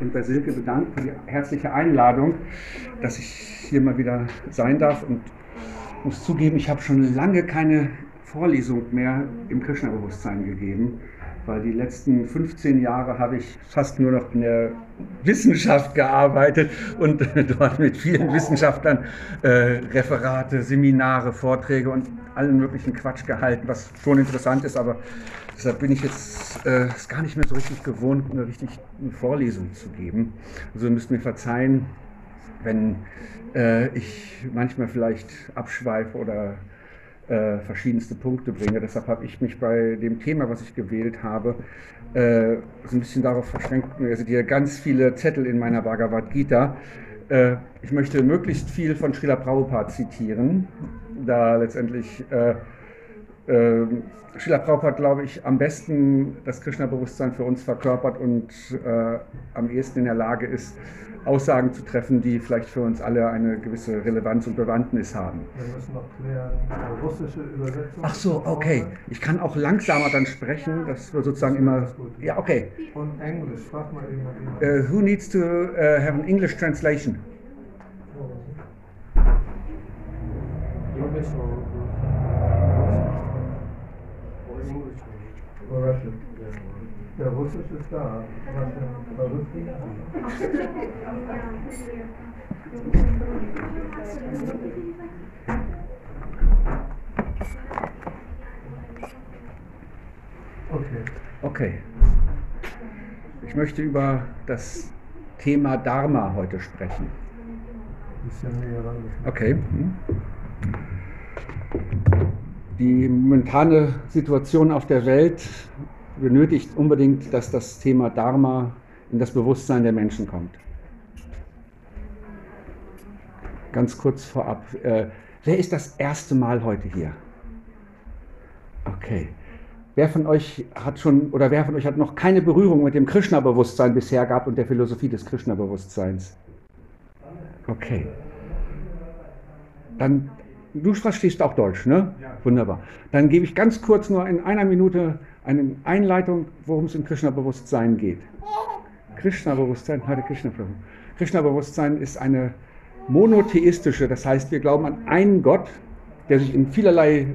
und bei Silke bedanken für die herzliche Einladung, dass ich hier mal wieder sein darf. Und muss zugeben, ich habe schon lange keine Vorlesung mehr im Krishna-Bewusstsein gegeben weil die letzten 15 Jahre habe ich fast nur noch in der Wissenschaft gearbeitet und dort mit vielen Wissenschaftlern äh, Referate, Seminare, Vorträge und allen möglichen Quatsch gehalten, was schon interessant ist, aber deshalb bin ich jetzt äh, gar nicht mehr so richtig gewohnt, eine richtig eine Vorlesung zu geben. Also müsst mir verzeihen, wenn äh, ich manchmal vielleicht abschweife oder äh, verschiedenste Punkte bringe. Deshalb habe ich mich bei dem Thema, was ich gewählt habe, äh, so ein bisschen darauf verschränkt. Also hier ganz viele Zettel in meiner Bhagavad Gita. Äh, ich möchte möglichst viel von Srila Prabhupada zitieren, da letztendlich äh, äh, Srila Prabhupada, glaube ich, am besten das Krishna-Bewusstsein für uns verkörpert und äh, am ehesten in der Lage ist, Aussagen zu treffen, die vielleicht für uns alle eine gewisse Relevanz und Bewandtnis haben. Wir müssen noch klären, russische Übersetzung. Ach so, okay. Ich kann auch langsamer dann sprechen, dass wir sozusagen immer. Ja, okay. Und Englisch, frag mal eben. Uh, who needs to uh, have an English translation? English or Russian? Ja, Russisch ist da. Russian, Russian. Okay. Okay. Ich möchte über das Thema Dharma heute sprechen. Okay. Hm. Die momentane Situation auf der Welt benötigt unbedingt, dass das Thema Dharma in das Bewusstsein der Menschen kommt. Ganz kurz vorab, äh, wer ist das erste Mal heute hier? Okay. Wer von euch hat schon oder wer von euch hat noch keine Berührung mit dem Krishna-Bewusstsein bisher gehabt und der Philosophie des Krishna-Bewusstseins? Okay. Dann, du verstehst auch Deutsch, ne? Ja. Wunderbar. Dann gebe ich ganz kurz nur in einer Minute eine Einleitung, worum es im Krishna-Bewusstsein geht. Krishna-Bewusstsein, Hare Krishna Prabhu. Krishna-Bewusstsein ist eine monotheistische, das heißt, wir glauben an einen Gott, der sich in vielerlei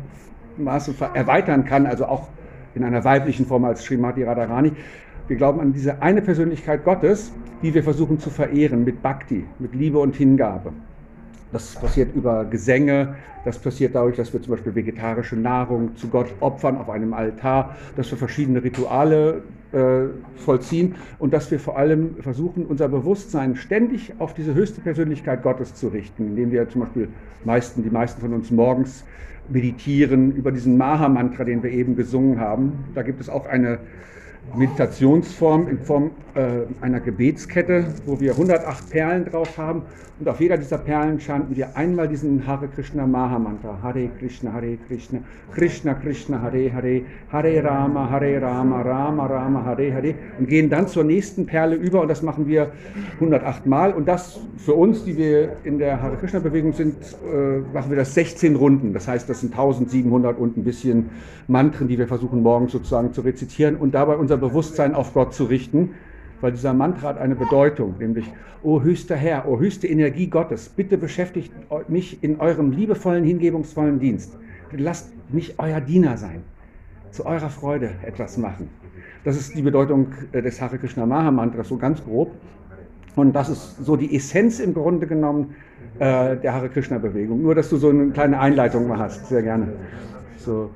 Maße erweitern kann, also auch in einer weiblichen Form als Srimati Radharani. Wir glauben an diese eine Persönlichkeit Gottes, die wir versuchen zu verehren mit Bhakti, mit Liebe und Hingabe. Das passiert über Gesänge, das passiert dadurch, dass wir zum Beispiel vegetarische Nahrung zu Gott opfern auf einem Altar, dass wir verschiedene Rituale äh, vollziehen und dass wir vor allem versuchen, unser Bewusstsein ständig auf diese höchste Persönlichkeit Gottes zu richten, indem wir zum Beispiel meisten, die meisten von uns morgens meditieren über diesen Maha-Mantra, den wir eben gesungen haben. Da gibt es auch eine Meditationsform in Form äh, einer Gebetskette, wo wir 108 Perlen drauf haben. Und auf jeder dieser Perlen chanten wir einmal diesen Hare Krishna Maha Mantra. Hare Krishna, Hare Krishna, Krishna Krishna, Hare Hare, Hare Rama, Hare Rama, Rama Rama, Hare Hare. Und gehen dann zur nächsten Perle über und das machen wir 108 Mal. Und das für uns, die wir in der Hare Krishna Bewegung sind, äh, machen wir das 16 Runden. Das heißt, das sind 1700 und ein bisschen Mantren, die wir versuchen morgens sozusagen zu rezitieren und dabei unser Bewusstsein auf Gott zu richten, weil dieser Mantra hat eine Bedeutung, nämlich, O höchster Herr, o höchste Energie Gottes, bitte beschäftigt mich in eurem liebevollen, hingebungsvollen Dienst. Lasst mich euer Diener sein, zu eurer Freude etwas machen. Das ist die Bedeutung äh, des Hare Krishna Maha Mantras, so ganz grob. Und das ist so die Essenz im Grunde genommen äh, der Hare Krishna Bewegung. Nur, dass du so eine kleine Einleitung mal hast, sehr gerne. So.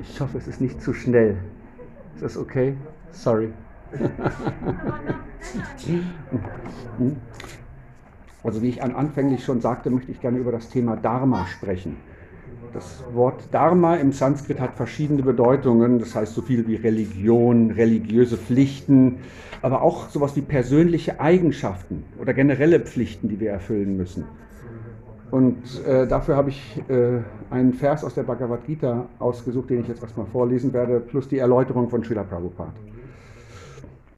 Ich hoffe, es ist nicht zu schnell. Ist das okay? Sorry. Also wie ich anfänglich schon sagte, möchte ich gerne über das Thema Dharma sprechen. Das Wort Dharma im Sanskrit hat verschiedene Bedeutungen, das heißt so viel wie Religion, religiöse Pflichten, aber auch sowas wie persönliche Eigenschaften oder generelle Pflichten, die wir erfüllen müssen. Und äh, dafür habe ich äh, einen Vers aus der Bhagavad Gita ausgesucht, den ich jetzt erstmal vorlesen werde, plus die Erläuterung von Srila Prabhupada.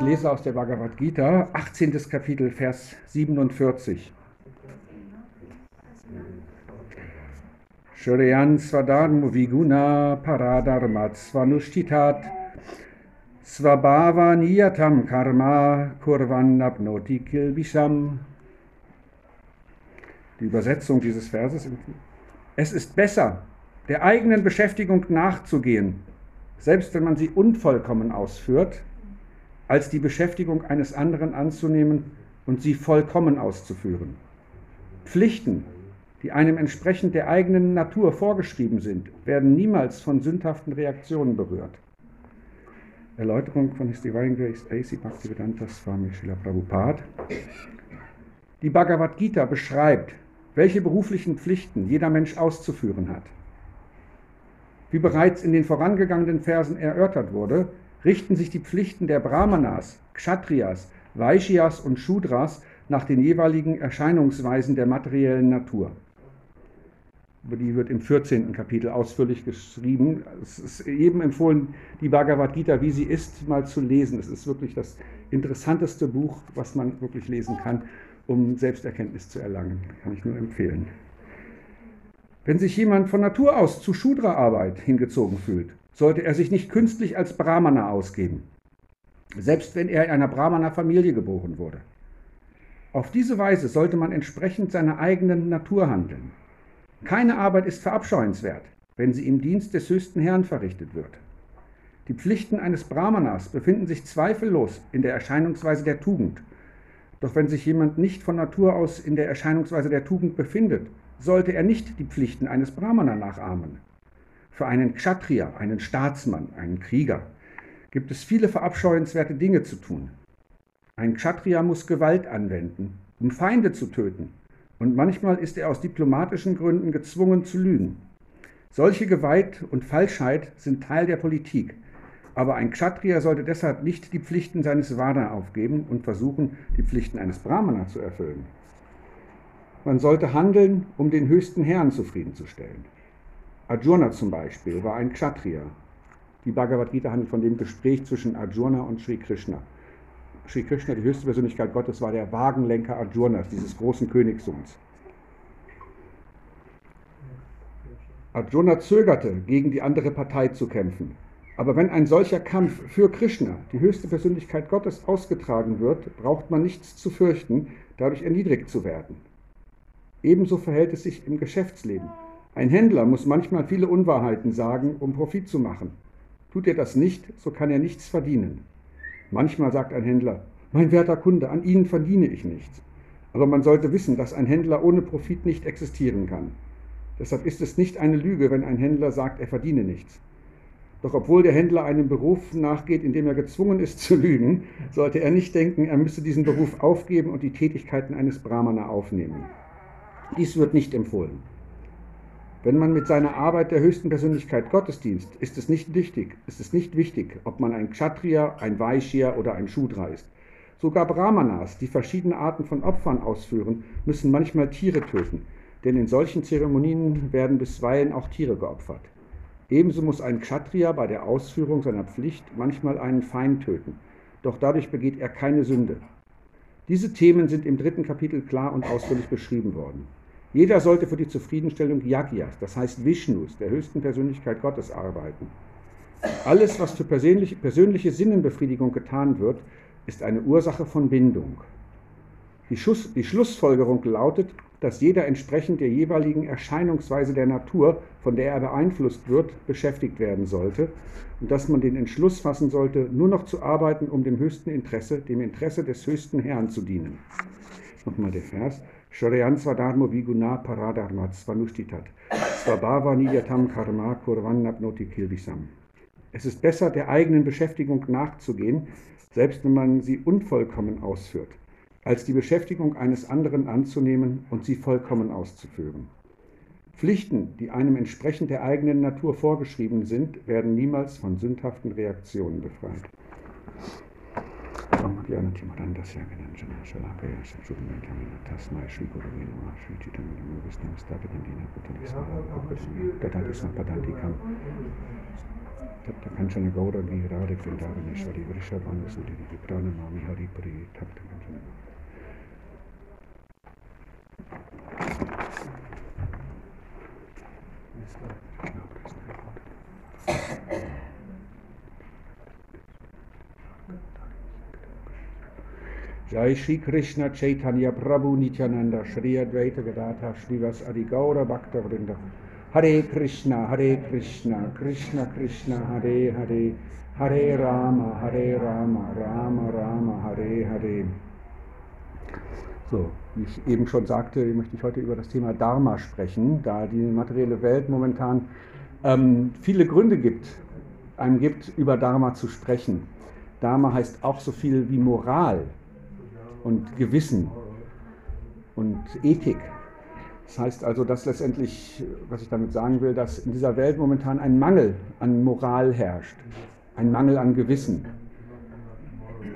Ich lese aus der Bhagavad Gita, 18. Kapitel, Vers 47. Shreyan Svadarmo Viguna Paradharmat Svanushtitat Svabhava Niyatam Karma Kurvan Kilbisham die Übersetzung dieses Verses. Es ist besser, der eigenen Beschäftigung nachzugehen, selbst wenn man sie unvollkommen ausführt, als die Beschäftigung eines anderen anzunehmen und sie vollkommen auszuführen. Pflichten, die einem entsprechend der eigenen Natur vorgeschrieben sind, werden niemals von sündhaften Reaktionen berührt. Erläuterung von His Divine Grace A.C. Bhaktivedanta Swami Srila Prabhupada. Die Bhagavad Gita beschreibt, welche beruflichen Pflichten jeder Mensch auszuführen hat. Wie bereits in den vorangegangenen Versen erörtert wurde, richten sich die Pflichten der Brahmanas, Kshatriyas, Vaishyas und Shudras nach den jeweiligen Erscheinungsweisen der materiellen Natur. Über die wird im 14. Kapitel ausführlich geschrieben. Es ist jedem empfohlen, die Bhagavad Gita, wie sie ist, mal zu lesen. Es ist wirklich das interessanteste Buch, was man wirklich lesen kann um Selbsterkenntnis zu erlangen. Kann ich nur empfehlen. Wenn sich jemand von Natur aus zu Shudra-Arbeit hingezogen fühlt, sollte er sich nicht künstlich als Brahmana ausgeben, selbst wenn er in einer Brahmana-Familie geboren wurde. Auf diese Weise sollte man entsprechend seiner eigenen Natur handeln. Keine Arbeit ist verabscheuenswert, wenn sie im Dienst des höchsten Herrn verrichtet wird. Die Pflichten eines Brahmanas befinden sich zweifellos in der Erscheinungsweise der Tugend doch wenn sich jemand nicht von Natur aus in der Erscheinungsweise der Tugend befindet, sollte er nicht die Pflichten eines Brahmana nachahmen. Für einen Kshatriya, einen Staatsmann, einen Krieger, gibt es viele verabscheuenswerte Dinge zu tun. Ein Kshatriya muss Gewalt anwenden, um Feinde zu töten, und manchmal ist er aus diplomatischen Gründen gezwungen zu lügen. Solche Gewalt und Falschheit sind Teil der Politik, aber ein Kshatriya sollte deshalb nicht die Pflichten seines Vada aufgeben und versuchen, die Pflichten eines Brahmana zu erfüllen. Man sollte handeln, um den höchsten Herrn zufriedenzustellen. Arjuna zum Beispiel war ein Kshatriya. Die Bhagavad Gita handelt von dem Gespräch zwischen Arjuna und Sri Krishna. Sri Krishna, die höchste Persönlichkeit Gottes, war der Wagenlenker Arjunas, dieses großen Königssohns. Arjuna zögerte, gegen die andere Partei zu kämpfen. Aber wenn ein solcher Kampf für Krishna, die höchste Persönlichkeit Gottes, ausgetragen wird, braucht man nichts zu fürchten, dadurch erniedrigt zu werden. Ebenso verhält es sich im Geschäftsleben. Ein Händler muss manchmal viele Unwahrheiten sagen, um Profit zu machen. Tut er das nicht, so kann er nichts verdienen. Manchmal sagt ein Händler, mein werter Kunde, an Ihnen verdiene ich nichts. Aber man sollte wissen, dass ein Händler ohne Profit nicht existieren kann. Deshalb ist es nicht eine Lüge, wenn ein Händler sagt, er verdiene nichts. Doch obwohl der Händler einem Beruf nachgeht, in dem er gezwungen ist zu lügen, sollte er nicht denken, er müsse diesen Beruf aufgeben und die Tätigkeiten eines Brahmana aufnehmen. Dies wird nicht empfohlen. Wenn man mit seiner Arbeit der höchsten Persönlichkeit Gottes dient, ist es nicht wichtig, ist es nicht wichtig, ob man ein Kshatriya, ein Vaishya oder ein Shudra ist. Sogar Brahmanas, die verschiedene Arten von Opfern ausführen, müssen manchmal Tiere töten, denn in solchen Zeremonien werden bisweilen auch Tiere geopfert. Ebenso muss ein Kshatriya bei der Ausführung seiner Pflicht manchmal einen Feind töten, doch dadurch begeht er keine Sünde. Diese Themen sind im dritten Kapitel klar und ausführlich beschrieben worden. Jeder sollte für die Zufriedenstellung Yagyas, das heißt Vishnus, der höchsten Persönlichkeit Gottes, arbeiten. Alles, was für persönliche, persönliche Sinnenbefriedigung getan wird, ist eine Ursache von Bindung. Die, Schuss, die Schlussfolgerung lautet, dass jeder entsprechend der jeweiligen Erscheinungsweise der Natur, von der er beeinflusst wird, beschäftigt werden sollte und dass man den Entschluss fassen sollte, nur noch zu arbeiten, um dem höchsten Interesse, dem Interesse des höchsten Herrn zu dienen. Nochmal der Vers. Shreyan Swadharmo Viguna Paradharmat Svanushtitat Svabhava Nidyatam Karma Kurvannapnoti Kilvisam. Es ist besser, der eigenen Beschäftigung nachzugehen, selbst wenn man sie unvollkommen ausführt als die Beschäftigung eines anderen anzunehmen und sie vollkommen auszuführen. Pflichten, die einem entsprechend der eigenen Natur vorgeschrieben sind, werden niemals von sündhaften Reaktionen befreit. Fammagliano Maranda Syaminanjana Shalapaya Sajuna Dhamina Tasmai Sri Gurave Namaha Sri Chitamilamu Visnam Stapitandina Putalisna Tatadisna Padadikam Tatkanchana Gaura Gira Vrindavaneshwari Vrishabhanasnadini Viprana Mami Hari Pari Tatkanchana Jai Shri Krishna Chaitanya Prabhu Nityananda Shri Advaita Gadadha Shrivas Adi Gaura Bhakta Vrinda. Hare Krishna Hare Krishna Krishna Krishna Hare Hare. Hare Rama Hare Rama Rama Rama Hare Hare. So, wie ich eben schon sagte, möchte ich heute über das Thema Dharma sprechen, da die materielle Welt momentan ähm, viele Gründe gibt, einem gibt, über Dharma zu sprechen. Dharma heißt auch so viel wie Moral und Gewissen und Ethik. Das heißt also, dass letztendlich, was ich damit sagen will, dass in dieser Welt momentan ein Mangel an Moral herrscht, ein Mangel an Gewissen.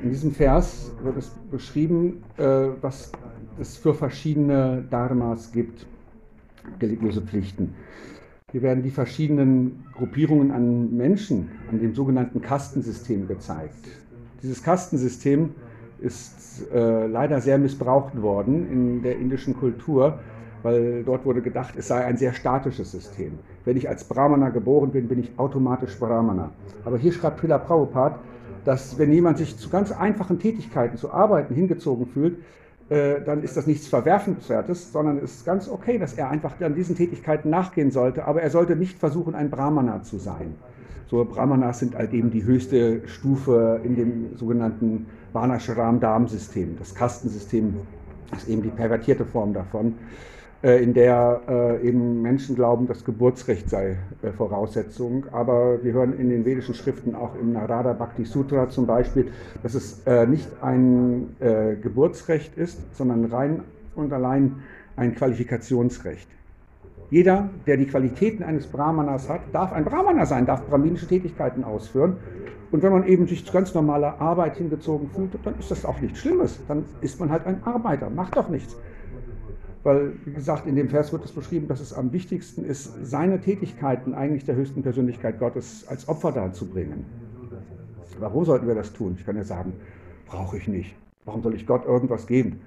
In diesem Vers wird es beschrieben, äh, was es für verschiedene Dharmas gibt, religiöse Pflichten. Hier werden die verschiedenen Gruppierungen an Menschen, an dem sogenannten Kastensystem gezeigt. Dieses Kastensystem ist äh, leider sehr missbraucht worden in der indischen Kultur, weil dort wurde gedacht, es sei ein sehr statisches System. Wenn ich als Brahmana geboren bin, bin ich automatisch Brahmana. Aber hier schreibt Pilla Prabhupada, dass wenn jemand sich zu ganz einfachen Tätigkeiten, zu Arbeiten hingezogen fühlt, äh, dann ist das nichts Verwerfenswertes, sondern es ist ganz okay, dass er einfach an diesen Tätigkeiten nachgehen sollte, aber er sollte nicht versuchen, ein Brahmana zu sein. So Brahmanas sind halt eben die höchste Stufe in dem sogenannten Varnashram-Dharm-System. Das Kastensystem ist eben die pervertierte Form davon, äh, in der äh, eben Menschen glauben, das Geburtsrecht sei äh, Voraussetzung. Aber wir hören in den vedischen Schriften, auch im Narada Bhakti Sutra zum Beispiel, dass es nicht ein Geburtsrecht ist, sondern rein und allein ein Qualifikationsrecht. Jeder, der die Qualitäten eines Brahmanas hat, darf ein Brahmana sein, darf brahminische Tätigkeiten ausführen. Und wenn man eben sich ganz normaler Arbeit hingezogen fühlt, dann ist das auch nichts Schlimmes. Dann ist man halt ein Arbeiter, macht doch nichts. Weil, wie gesagt, in dem Vers wird es beschrieben, dass es am wichtigsten ist, seine Tätigkeiten eigentlich der höchsten Persönlichkeit Gottes als Opfer darzubringen. Warum sollten wir das tun? Ich kann ja sagen, brauche ich nicht. Warum soll ich Gott irgendwas geben?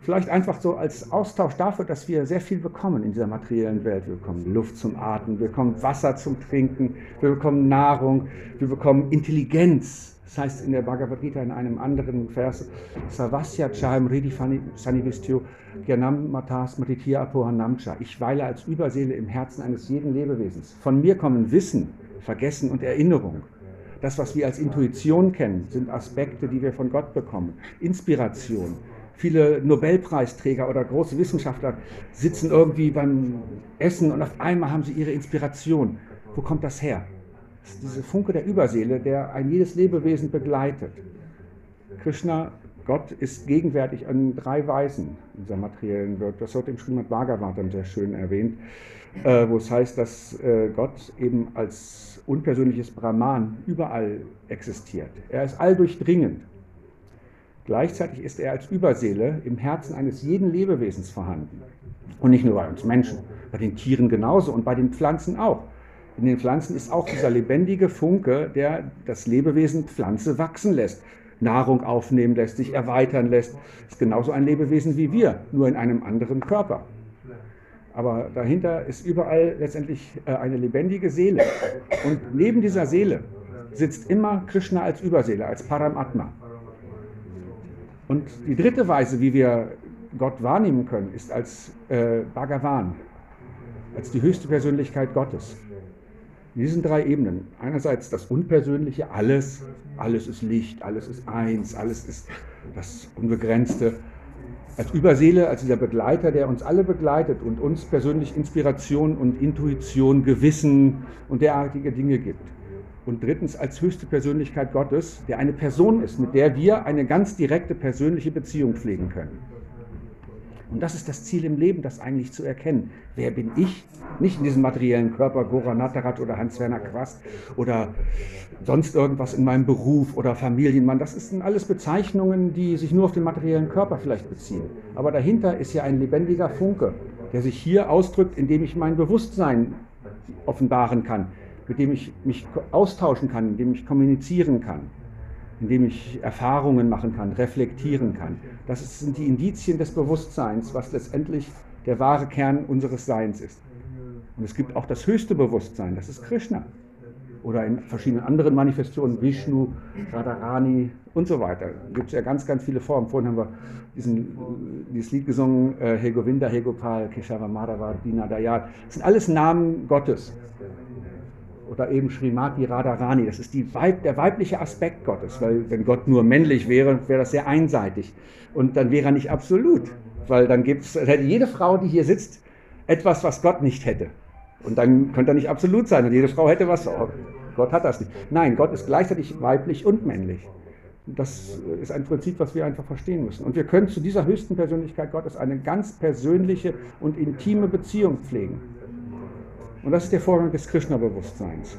Vielleicht einfach so als Austausch dafür, dass wir sehr viel bekommen in dieser materiellen Welt. Wir bekommen Luft zum Atmen, wir bekommen Wasser zum Trinken, wir bekommen Nahrung, wir bekommen Intelligenz. Das heißt in der Bhagavad Gita in einem anderen Vers, Savasya Chaim Ridi Sanivistyo Gyanam Matas Matitia Apohanamcha. Ich weile als Überseele im Herzen eines jeden Lebewesens. Von mir kommen Wissen, Vergessen und Erinnerung. Das, was wir als Intuition kennen, sind Aspekte, die wir von Gott bekommen. Inspiration, Viele Nobelpreisträger oder große Wissenschaftler sitzen irgendwie beim Essen und auf einmal haben sie ihre Inspiration. Wo kommt das her? Das ist diese Funke der Überseele, der ein jedes Lebewesen begleitet. Krishna, Gott, ist gegenwärtig an drei Weisen in dieser materiellen Welt. Das wird im Srimad Bhagavatam sehr schön erwähnt, äh, wo es heißt, dass äh, Gott eben als unpersönliches Brahman überall existiert. Er ist alldurchdringend. Gleichzeitig ist er als Überseele im Herzen eines jeden Lebewesens vorhanden. Und nicht nur bei uns Menschen, bei den Tieren genauso und bei den Pflanzen auch. In den Pflanzen ist auch dieser lebendige Funke, der das Lebewesen Pflanze wachsen lässt, Nahrung aufnehmen lässt, sich erweitern lässt. Ist genauso ein Lebewesen wie wir, nur in einem anderen Körper. Aber dahinter ist überall letztendlich äh, eine lebendige Seele. Und neben dieser Seele sitzt immer Krishna als Überseele, als Paramatma. Und die dritte Weise, wie wir Gott wahrnehmen können, ist als äh, Bhagavan, als die höchste Persönlichkeit Gottes. In diesen drei Ebenen. Einerseits das Unpersönliche, alles, alles ist Licht, alles ist eins, alles ist das Unbegrenzte. Als Überseele, als dieser Begleiter, der uns alle begleitet und uns persönlich Inspiration und Intuition, Gewissen und derartige Dinge gibt und drittens als höchste Persönlichkeit Gottes, der eine Person ist, mit der wir eine ganz direkte persönliche Beziehung pflegen können. Und das ist das Ziel im Leben, das eigentlich zu erkennen. Wer bin ich? Nicht in diesem materiellen Körper, Gora Natterath oder Hans-Werner Quast oder sonst irgendwas in meinem Beruf oder Familienmann. Das sind alles Bezeichnungen, die sich nur auf den materiellen Körper vielleicht beziehen. Aber dahinter ist ja ein lebendiger Funke, der sich hier ausdrückt, indem ich mein Bewusstsein offenbaren kann, mit dem ich mich austauschen kann, indem ich kommunizieren kann, indem ich Erfahrungen machen kann, reflektieren kann. Das sind die Indizien des Bewusstseins, was letztendlich der wahre Kern unseres Seins ist. Und es gibt auch das höchste Bewusstsein, das ist Krishna. Oder in verschiedenen anderen Manifestationen, Vishnu, Radharani und so weiter. Da gibt es ja ganz, ganz viele Formen. Vorhin haben wir diesen, dieses Lied gesungen, äh, He Govinda, Keshava Madhava, Dina Dayal. Das sind alles Namen Gottes oder eben Srimati Radharani. Das ist Weib, der weibliche Aspekt Gottes, weil wenn Gott nur männlich wäre, wäre das sehr einseitig. Und dann wäre er nicht absolut, weil dann gibt's, hätte jede Frau, die hier sitzt, etwas, was Gott nicht hätte. Und dann könnte er nicht absolut sein und jede Frau hätte was. Gott hat das nicht. Nein, Gott ist gleichzeitig weiblich und männlich. Das ist ein Prinzip, was wir einfach verstehen müssen. Und wir können zu dieser höchsten Persönlichkeit Gottes eine ganz persönliche und intime Beziehung pflegen. Und das ist der Vorgang des Krishna-Bewusstseins.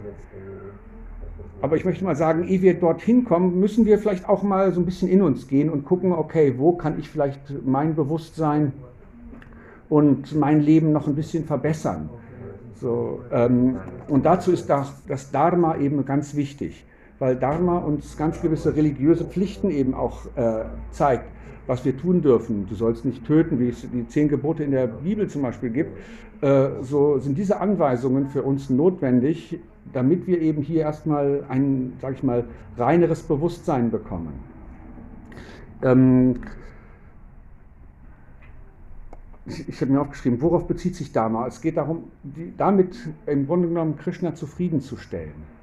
Aber ich möchte mal sagen, ehe wir dorthin kommen, müssen wir vielleicht auch mal so ein bisschen in uns gehen und gucken, okay, wo kann ich vielleicht mein Bewusstsein und mein Leben noch ein bisschen verbessern. So, ähm, und dazu ist das, das Dharma eben ganz wichtig, weil Dharma uns ganz gewisse religiöse Pflichten eben auch äh, zeigt was wir tun dürfen. Du sollst nicht töten, wie es die zehn Gebote in der Bibel zum Beispiel gibt. Äh, so sind diese Anweisungen für uns notwendig, damit wir eben hier erstmal ein, sag ich mal, reineres Bewusstsein bekommen. Ähm, ich, ich habe mir aufgeschrieben, worauf bezieht sich Dharma? Es geht darum, die, damit im Grunde genommen Krishna zufriedenzustellen.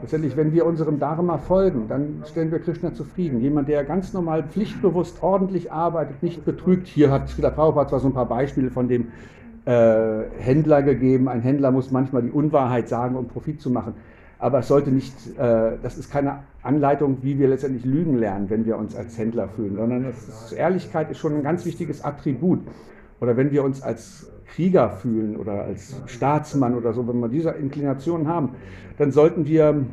Letztendlich, wenn wir unserem Dharma folgen, dann stellen wir Krishna zufrieden. Jemand, der ganz normal pflichtbewusst ordentlich arbeitet, nicht betrügt. Hier hat Srila Prabhupada zwar so ein paar Beispiele von dem äh, Händler gegeben. Ein Händler muss manchmal die Unwahrheit sagen, um Profit zu machen. Aber es sollte nicht, äh, das ist keine Anleitung, wie wir letztendlich lügen lernen, wenn wir uns als Händler fühlen, sondern ist, Ehrlichkeit ist schon ein ganz wichtiges Attribut. Oder wenn wir uns als Krieger fühlen oder als Staatsmann oder so, wenn wir diese Inklination haben, dann sollten wir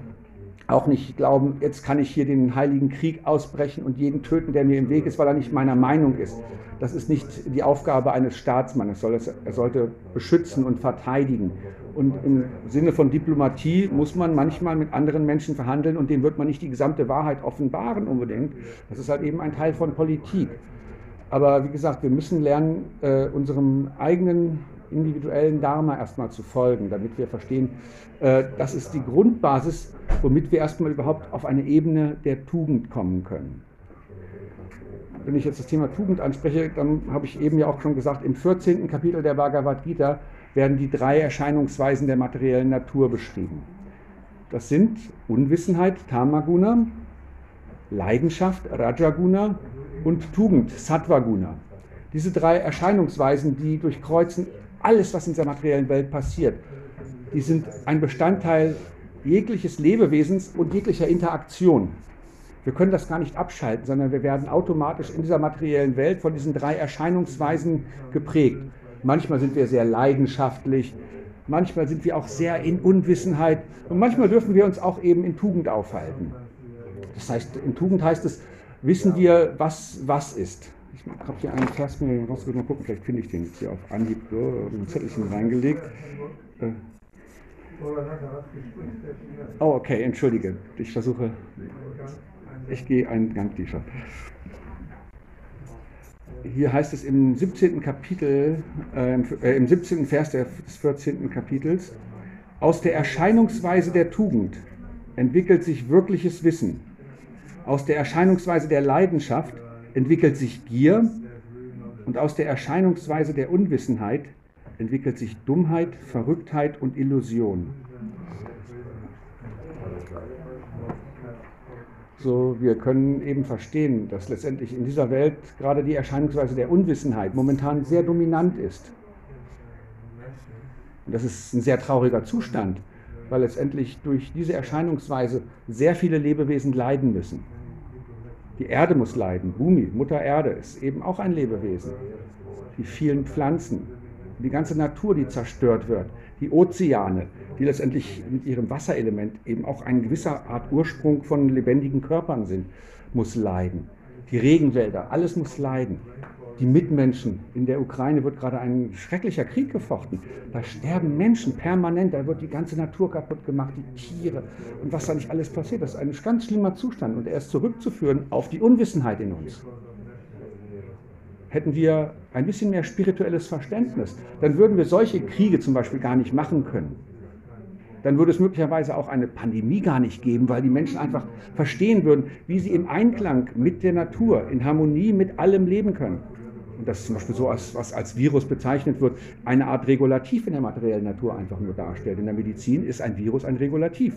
auch nicht glauben, jetzt kann ich hier den heiligen Krieg ausbrechen und jeden töten, der mir im Weg ist, weil er nicht meiner Meinung ist. Das ist nicht die Aufgabe eines Staatsmannes. Er sollte beschützen und verteidigen. Und im Sinne von Diplomatie muss man manchmal mit anderen Menschen verhandeln und dem wird man nicht die gesamte Wahrheit offenbaren unbedingt. Das ist halt eben ein Teil von Politik. Aber wie gesagt, wir müssen lernen, äh, unserem eigenen individuellen Dharma erstmal zu folgen, damit wir verstehen, äh, das ist die Grundbasis, womit wir erstmal überhaupt auf eine Ebene der Tugend kommen können. Wenn ich jetzt das Thema Tugend anspreche, dann habe ich eben ja auch schon gesagt, im 14. Kapitel der Bhagavad Gita werden die drei Erscheinungsweisen der materiellen Natur beschrieben. Das sind Unwissenheit, Tamaguna, Leidenschaft, Rajaguna und Tugend, Sattva-Guna. Diese drei Erscheinungsweisen, die durchkreuzen alles, was in der materiellen Welt passiert. Die sind ein Bestandteil jegliches Lebewesens und jeglicher Interaktion. Wir können das gar nicht abschalten, sondern wir werden automatisch in dieser materiellen Welt von diesen drei Erscheinungsweisen geprägt. Manchmal sind wir sehr leidenschaftlich, manchmal sind wir auch sehr in Unwissenheit und manchmal dürfen wir uns auch eben in Tugend aufhalten. Das heißt, in Tugend heißt es, wissen wir, was was ist. Ich habe hier einen Vers mir rausgesucht, mal gucken, vielleicht finde ich den jetzt hier auf Anhieb, so, ein Zettelchen reingelegt. Äh. Oh, okay, entschuldige. Ich versuche, ich gehe einen Gang tiefer. Hier heißt es im 17. Kapitel, äh, im 17. Vers des 14. Kapitels, aus der Erscheinungsweise der Tugend entwickelt sich wirkliches Wissen aus der Erscheinungsweise der Leidenschaft entwickelt sich Gier und aus der Erscheinungsweise der Unwissenheit entwickelt sich Dummheit, Verrücktheit und Illusion. So, wir können eben verstehen, dass letztendlich in dieser Welt gerade die Erscheinungsweise der Unwissenheit momentan sehr dominant ist. Und das ist ein sehr trauriger Zustand, weil letztendlich durch diese Erscheinungsweise sehr viele Lebewesen leiden müssen. Die Erde muss leiden. Bumi, Mutter Erde, ist eben auch ein Lebewesen. die vielen Pflanzen, die ganze Natur, die zerstört wird, die Ozeane, die letztendlich mit ihrem Wasserelement eben auch ein gewisser Art Ursprung von lebendigen Körpern sind, muss leiden. Die Regenwälder, alles muss leiden. Die Mitmenschen. In der Ukraine wird gerade ein schrecklicher Krieg gefochten. Da sterben Menschen permanent. Da wird die ganze Natur kaputt gemacht, die Tiere und was da nicht alles passiert. Das ist ein ganz schlimmer Zustand und er ist zurückzuführen auf die Unwissenheit in uns hätten wir ein bisschen mehr spirituelles Verständnis, dann würden wir solche Kriege zum Beispiel gar nicht machen können. Dann würde es möglicherweise auch eine Pandemie gar nicht geben, weil die Menschen einfach verstehen würden, wie sie im Einklang mit der Natur, in Harmonie mit allem leben können. Und das zum Beispiel so, als, was als Virus bezeichnet wird, eine Art Regulativ in der materiellen Natur einfach nur darstellt. In der Medizin ist ein Virus ein Regulativ.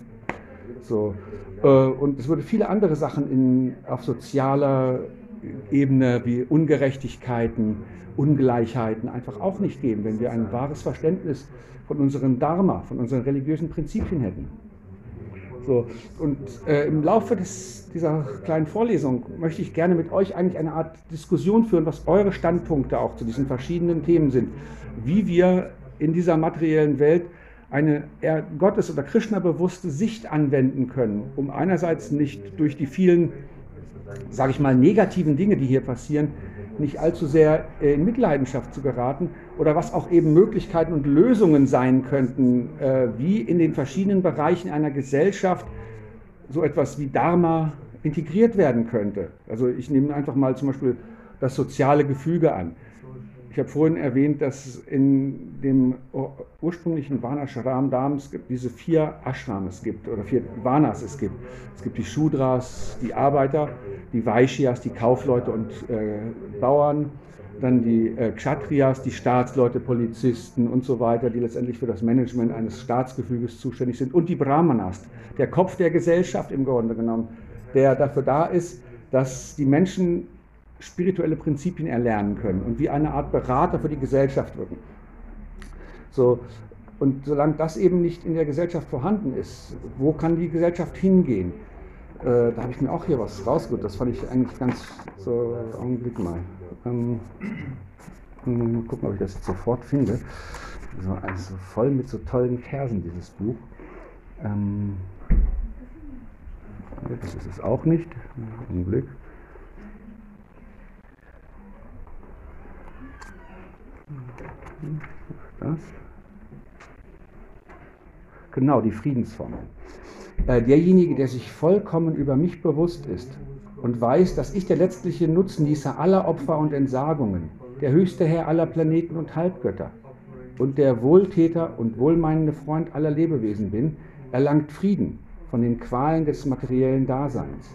So, äh, und es würde viele andere Sachen in, auf sozialer Ebene wie Ungerechtigkeiten, Ungleichheiten einfach auch nicht geben, wenn wir ein wahres Verständnis von unserem Dharma, von unseren religiösen Prinzipien hätten. So, und äh, im Laufe des, dieser kleinen Vorlesung möchte ich gerne mit euch eigentlich eine Art Diskussion führen, was eure Standpunkte auch zu diesen verschiedenen Themen sind. Wie wir in dieser materiellen Welt eine eher Gottes- oder Krishna-bewusste Sicht anwenden können, um einerseits nicht durch die vielen sage ich mal, negativen Dinge, die hier passieren, nicht allzu sehr äh, in Mitleidenschaft zu geraten oder was auch eben Möglichkeiten und Lösungen sein könnten, äh, wie in den verschiedenen Bereichen einer Gesellschaft so etwas wie Dharma integriert werden könnte. Also ich nehme einfach mal zum Beispiel das soziale Gefüge an. Ich habe vorhin erwähnt, dass in dem ursprünglichen Varnashram Dams diese vier Ashrams gibt oder vier Varnas es gibt. Es gibt die Shudras, die Arbeiter, die Vaishyas, die Kaufleute und äh, Bauern, dann die äh, Kshatriyas, die Staatsleute, Polizisten und so weiter, die letztendlich für das Management eines Staatsgefüges zuständig sind und die Brahmanas, der Kopf der Gesellschaft im Grunde genommen, der dafür da ist, dass die Menschen spirituelle Prinzipien erlernen können und wie eine Art Berater für die Gesellschaft wirken. So, und solange das eben nicht in der Gesellschaft vorhanden ist, wo kann die Gesellschaft hingehen? Äh, da habe ich mir auch hier was rausgeholt. Das fand ich eigentlich ganz so. Augenblick mal. Ähm, mal gucken, ob ich das jetzt sofort finde. So, also voll mit so tollen Versen, dieses Buch. Ähm, das ist es auch nicht. Augenblick. Das. Genau, die Friedensformel. Äh, derjenige, der sich vollkommen über mich bewusst ist und weiß, dass ich der letztliche Nutznießer aller Opfer und Entsagungen, der höchste Herr aller Planeten und Halbgötter und der Wohltäter und wohlmeinende Freund aller Lebewesen bin, erlangt Frieden von den Qualen des materiellen Daseins.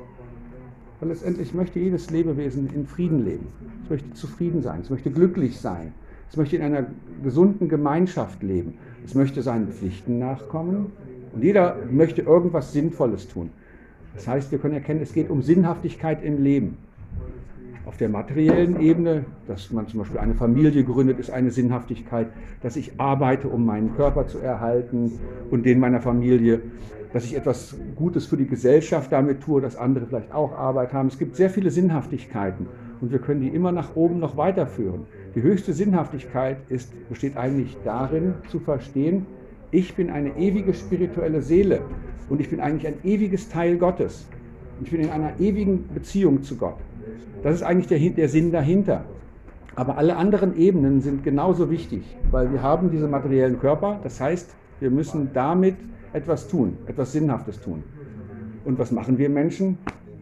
Weil letztendlich möchte jedes Lebewesen in Frieden leben. Es möchte zufrieden sein, es möchte glücklich sein, es möchte in einer gesunden Gemeinschaft leben. Es möchte seinen Pflichten nachkommen. Und jeder möchte irgendwas Sinnvolles tun. Das heißt, wir können erkennen, es geht um Sinnhaftigkeit im Leben. Auf der materiellen Ebene, dass man zum Beispiel eine Familie gründet, ist eine Sinnhaftigkeit, dass ich arbeite, um meinen Körper zu erhalten und den meiner Familie, dass ich etwas Gutes für die Gesellschaft damit tue, dass andere vielleicht auch Arbeit haben. Es gibt sehr viele Sinnhaftigkeiten und wir können die immer nach oben noch weiterführen. Die höchste Sinnhaftigkeit ist, besteht eigentlich darin zu verstehen, ich bin eine ewige spirituelle Seele und ich bin eigentlich ein ewiges Teil Gottes. Ich bin in einer ewigen Beziehung zu Gott. Das ist eigentlich der, der Sinn dahinter. Aber alle anderen Ebenen sind genauso wichtig, weil wir haben diese materiellen Körper. Das heißt, wir müssen damit etwas tun, etwas Sinnhaftes tun. Und was machen wir Menschen?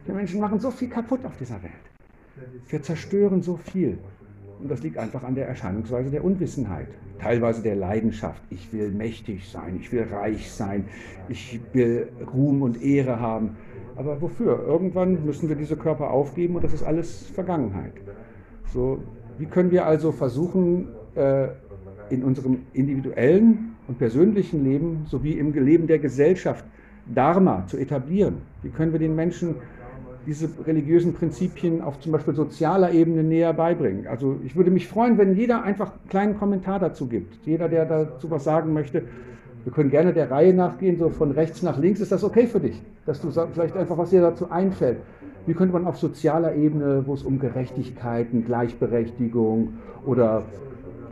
Wir Menschen machen so viel kaputt auf dieser Welt. Wir zerstören so viel. Und das liegt einfach an der Erscheinungsweise der Unwissenheit, teilweise der Leidenschaft. Ich will mächtig sein, ich will reich sein, ich will Ruhm und Ehre haben. Aber wofür? Irgendwann müssen wir diese Körper aufgeben und das ist alles Vergangenheit. So, wie können wir also versuchen, äh, in unserem individuellen und persönlichen Leben sowie im Leben der Gesellschaft Dharma zu etablieren? Wie können wir den Menschen diese religiösen Prinzipien auf zum Beispiel sozialer Ebene näher beibringen. Also ich würde mich freuen, wenn jeder einfach einen kleinen Kommentar dazu gibt. Jeder, der dazu was sagen möchte, Wir können gerne der Reihe nachgehen, so von rechts nach links. Ist das okay für dich? Dass du vielleicht einfach, was dir dazu einfällt. Wie könnte man auf sozialer Ebene, wo es um Gerechtigkeiten, Gleichberechtigung oder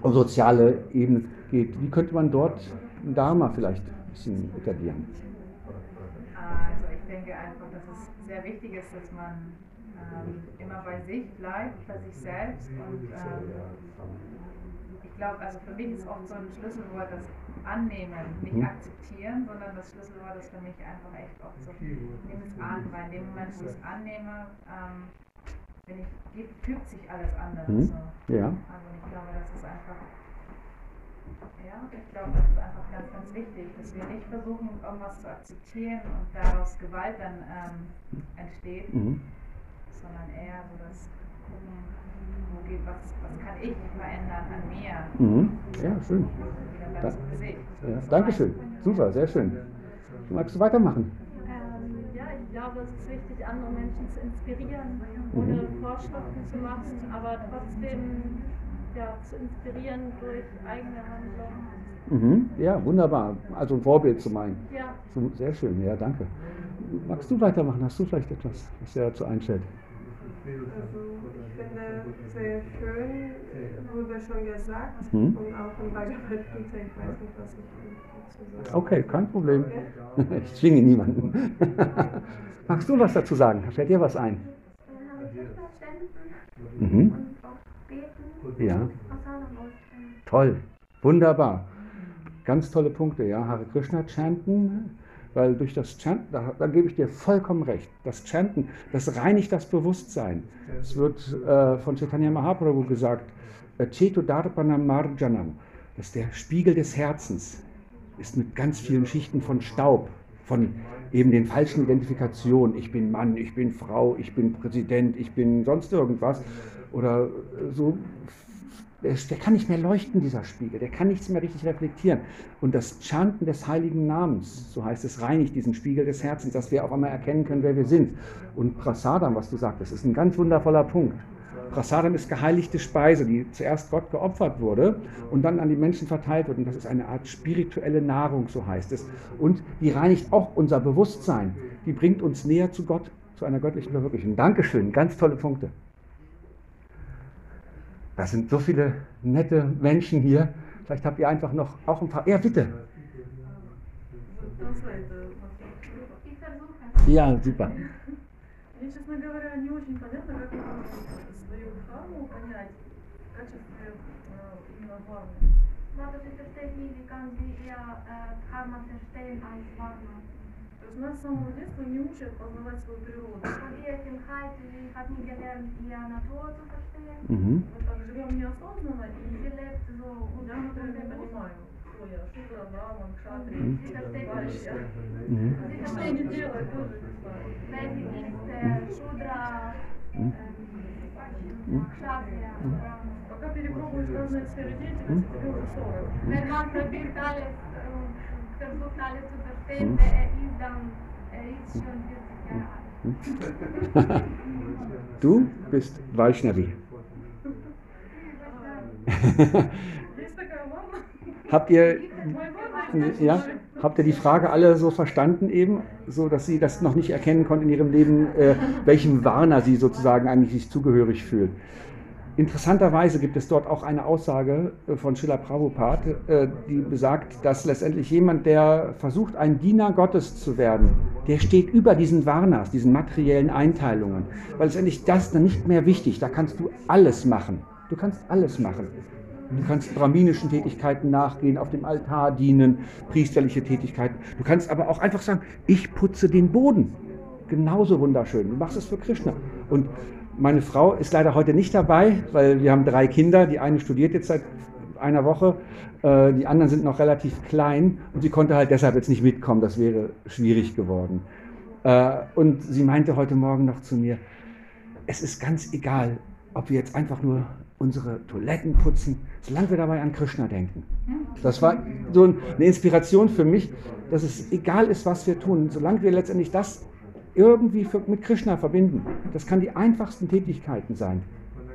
um soziale Ebene geht, wie könnte man dort ein Dharma vielleicht ein bisschen etablieren? Also ich denke einfach, dass es sehr wichtig ist, dass man ähm, immer bei sich bleibt, bei sich selbst. Und ähm, ich glaube, also für mich ist oft so ein Schlüsselwort das Annehmen, nicht Mhm. akzeptieren, sondern das Schlüsselwort ist für mich einfach echt oft so, nimm es an, weil in dem Moment, wo ich es annehme, ähm, bin ich, fügt sich alles anders. Mhm. So. Ja. Also ich glaube, das ist einfach, ja, ich glaube, das ist einfach ganz, ganz wichtig, dass wir nicht versuchen, irgendwas zu akzeptieren und daraus Gewalt dann ähm, entsteht, Mhm. sondern eher so das gucken, wo geht, was, was kann ich verändern an mir, Mhm. Ja, schön. Da-. Ja, Dankeschön. Super, sehr schön. Magst du weitermachen? Ähm, ja, ich glaube, es ist wichtig, andere Menschen zu inspirieren, ohne Mhm. Vorschriften zu machen, aber trotzdem ja, zu inspirieren durch eigene Handlungen. Mhm. Ja, wunderbar. Also ein Vorbild zu meinen. Ja, So, Sehr schön, ja, danke. Magst du weitermachen? Hast du vielleicht etwas, was dir dazu einfällt? Also ich finde sehr schön, wurde schon gesagt Mhm. und auch in Bhagavad Gita, ich weiß nicht, was ich dazu sagen Okay, kein Problem. Ich zwinge niemanden. Magst du was dazu sagen? Fällt dir was ein? Mhm. Ja. Toll, wunderbar. Ganz tolle Punkte, ja. Hare Krishna chanten, weil durch das Chanten, da, da gebe ich dir vollkommen recht, das Chanten, das reinigt das Bewusstsein. Es wird äh, von Chaitanya Mahaprabhu gesagt, Cheto Darpanam Marjanam, das ist der Spiegel des Herzens, ist mit ganz vielen Schichten von Staub, von eben den falschen Identifikationen. Ich bin Mann, ich bin Frau, ich bin Präsident, ich bin sonst irgendwas. Oder äh, so der, der kann nicht mehr leuchten, dieser Spiegel, der kann nichts mehr richtig reflektieren. Und das Chanten des heiligen Namens, so heißt es, reinigt diesen Spiegel des Herzens, dass wir auf einmal erkennen können, wer wir sind. Und Prasadam, was du sagtest, ist ein ganz wundervoller Punkt. Prasadam ist geheiligte Speise, die zuerst Gott geopfert wurde und dann an die Menschen verteilt wird. Und das ist eine Art spirituelle Nahrung, so heißt es. Und die reinigt auch unser Bewusstsein. Die bringt uns näher zu Gott, zu einer göttlichen Verwirklichung. Dankeschön, ganz tolle Punkte. Das sind so viele nette Menschen hier. Vielleicht habt ihr einfach noch auch ein paar. Ja, bitte. Ich versuche. Ja, super. Мне, честно говоря, не очень понятно, как можно свою дхарму понять в качестве э, именно главной. Aber ich verstehe nie, wie kann sie ihr äh, Karma verstehen als Dharma. нас с самого детства не учат познавать свою природу. Угу. Вот так живем неосознанно, и я в не понимаю. Что они а делают, тоже не знаю. Пока перепробуешь разные сферы деятельности, тебе уже 40. Du bist Vaishnavi. habt ihr, ja, habt ihr die Frage alle so verstanden eben, so dass sie das noch nicht erkennen konnten in ihrem Leben, äh, welchem Warner sie sozusagen eigentlich sich zugehörig fühlen? Interessanterweise gibt es dort auch eine Aussage äh, von Srila Prabhupada, äh, die besagt, dass letztendlich jemand, der versucht, ein Diener Gottes zu werden, der steht über diesen Varnas, diesen materiellen Einteilungen. Weil letztendlich das dann nicht mehr wichtig, da kannst du alles machen. Du kannst alles machen. Du kannst brahminischen Tätigkeiten nachgehen, auf dem Altar dienen, priesterliche Tätigkeiten. Du kannst aber auch einfach sagen, ich putze den Boden. Genauso wunderschön. Du machst es für Krishna. Und meine Frau ist leider heute nicht dabei, weil wir haben drei Kinder. Die eine studiert jetzt seit einer Woche, äh, die anderen sind noch relativ klein und sie konnte halt deshalb jetzt nicht mitkommen. Das wäre schwierig geworden. Äh, Und sie meinte heute Morgen noch zu mir, es ist ganz egal, ob wir jetzt einfach nur unsere Toiletten putzen, solange wir dabei an Krishna denken. Das war so eine Inspiration für mich, dass es egal ist, was wir tun, solange wir letztendlich das irgendwie mit Krishna verbinden. Das kann die einfachsten Tätigkeiten sein.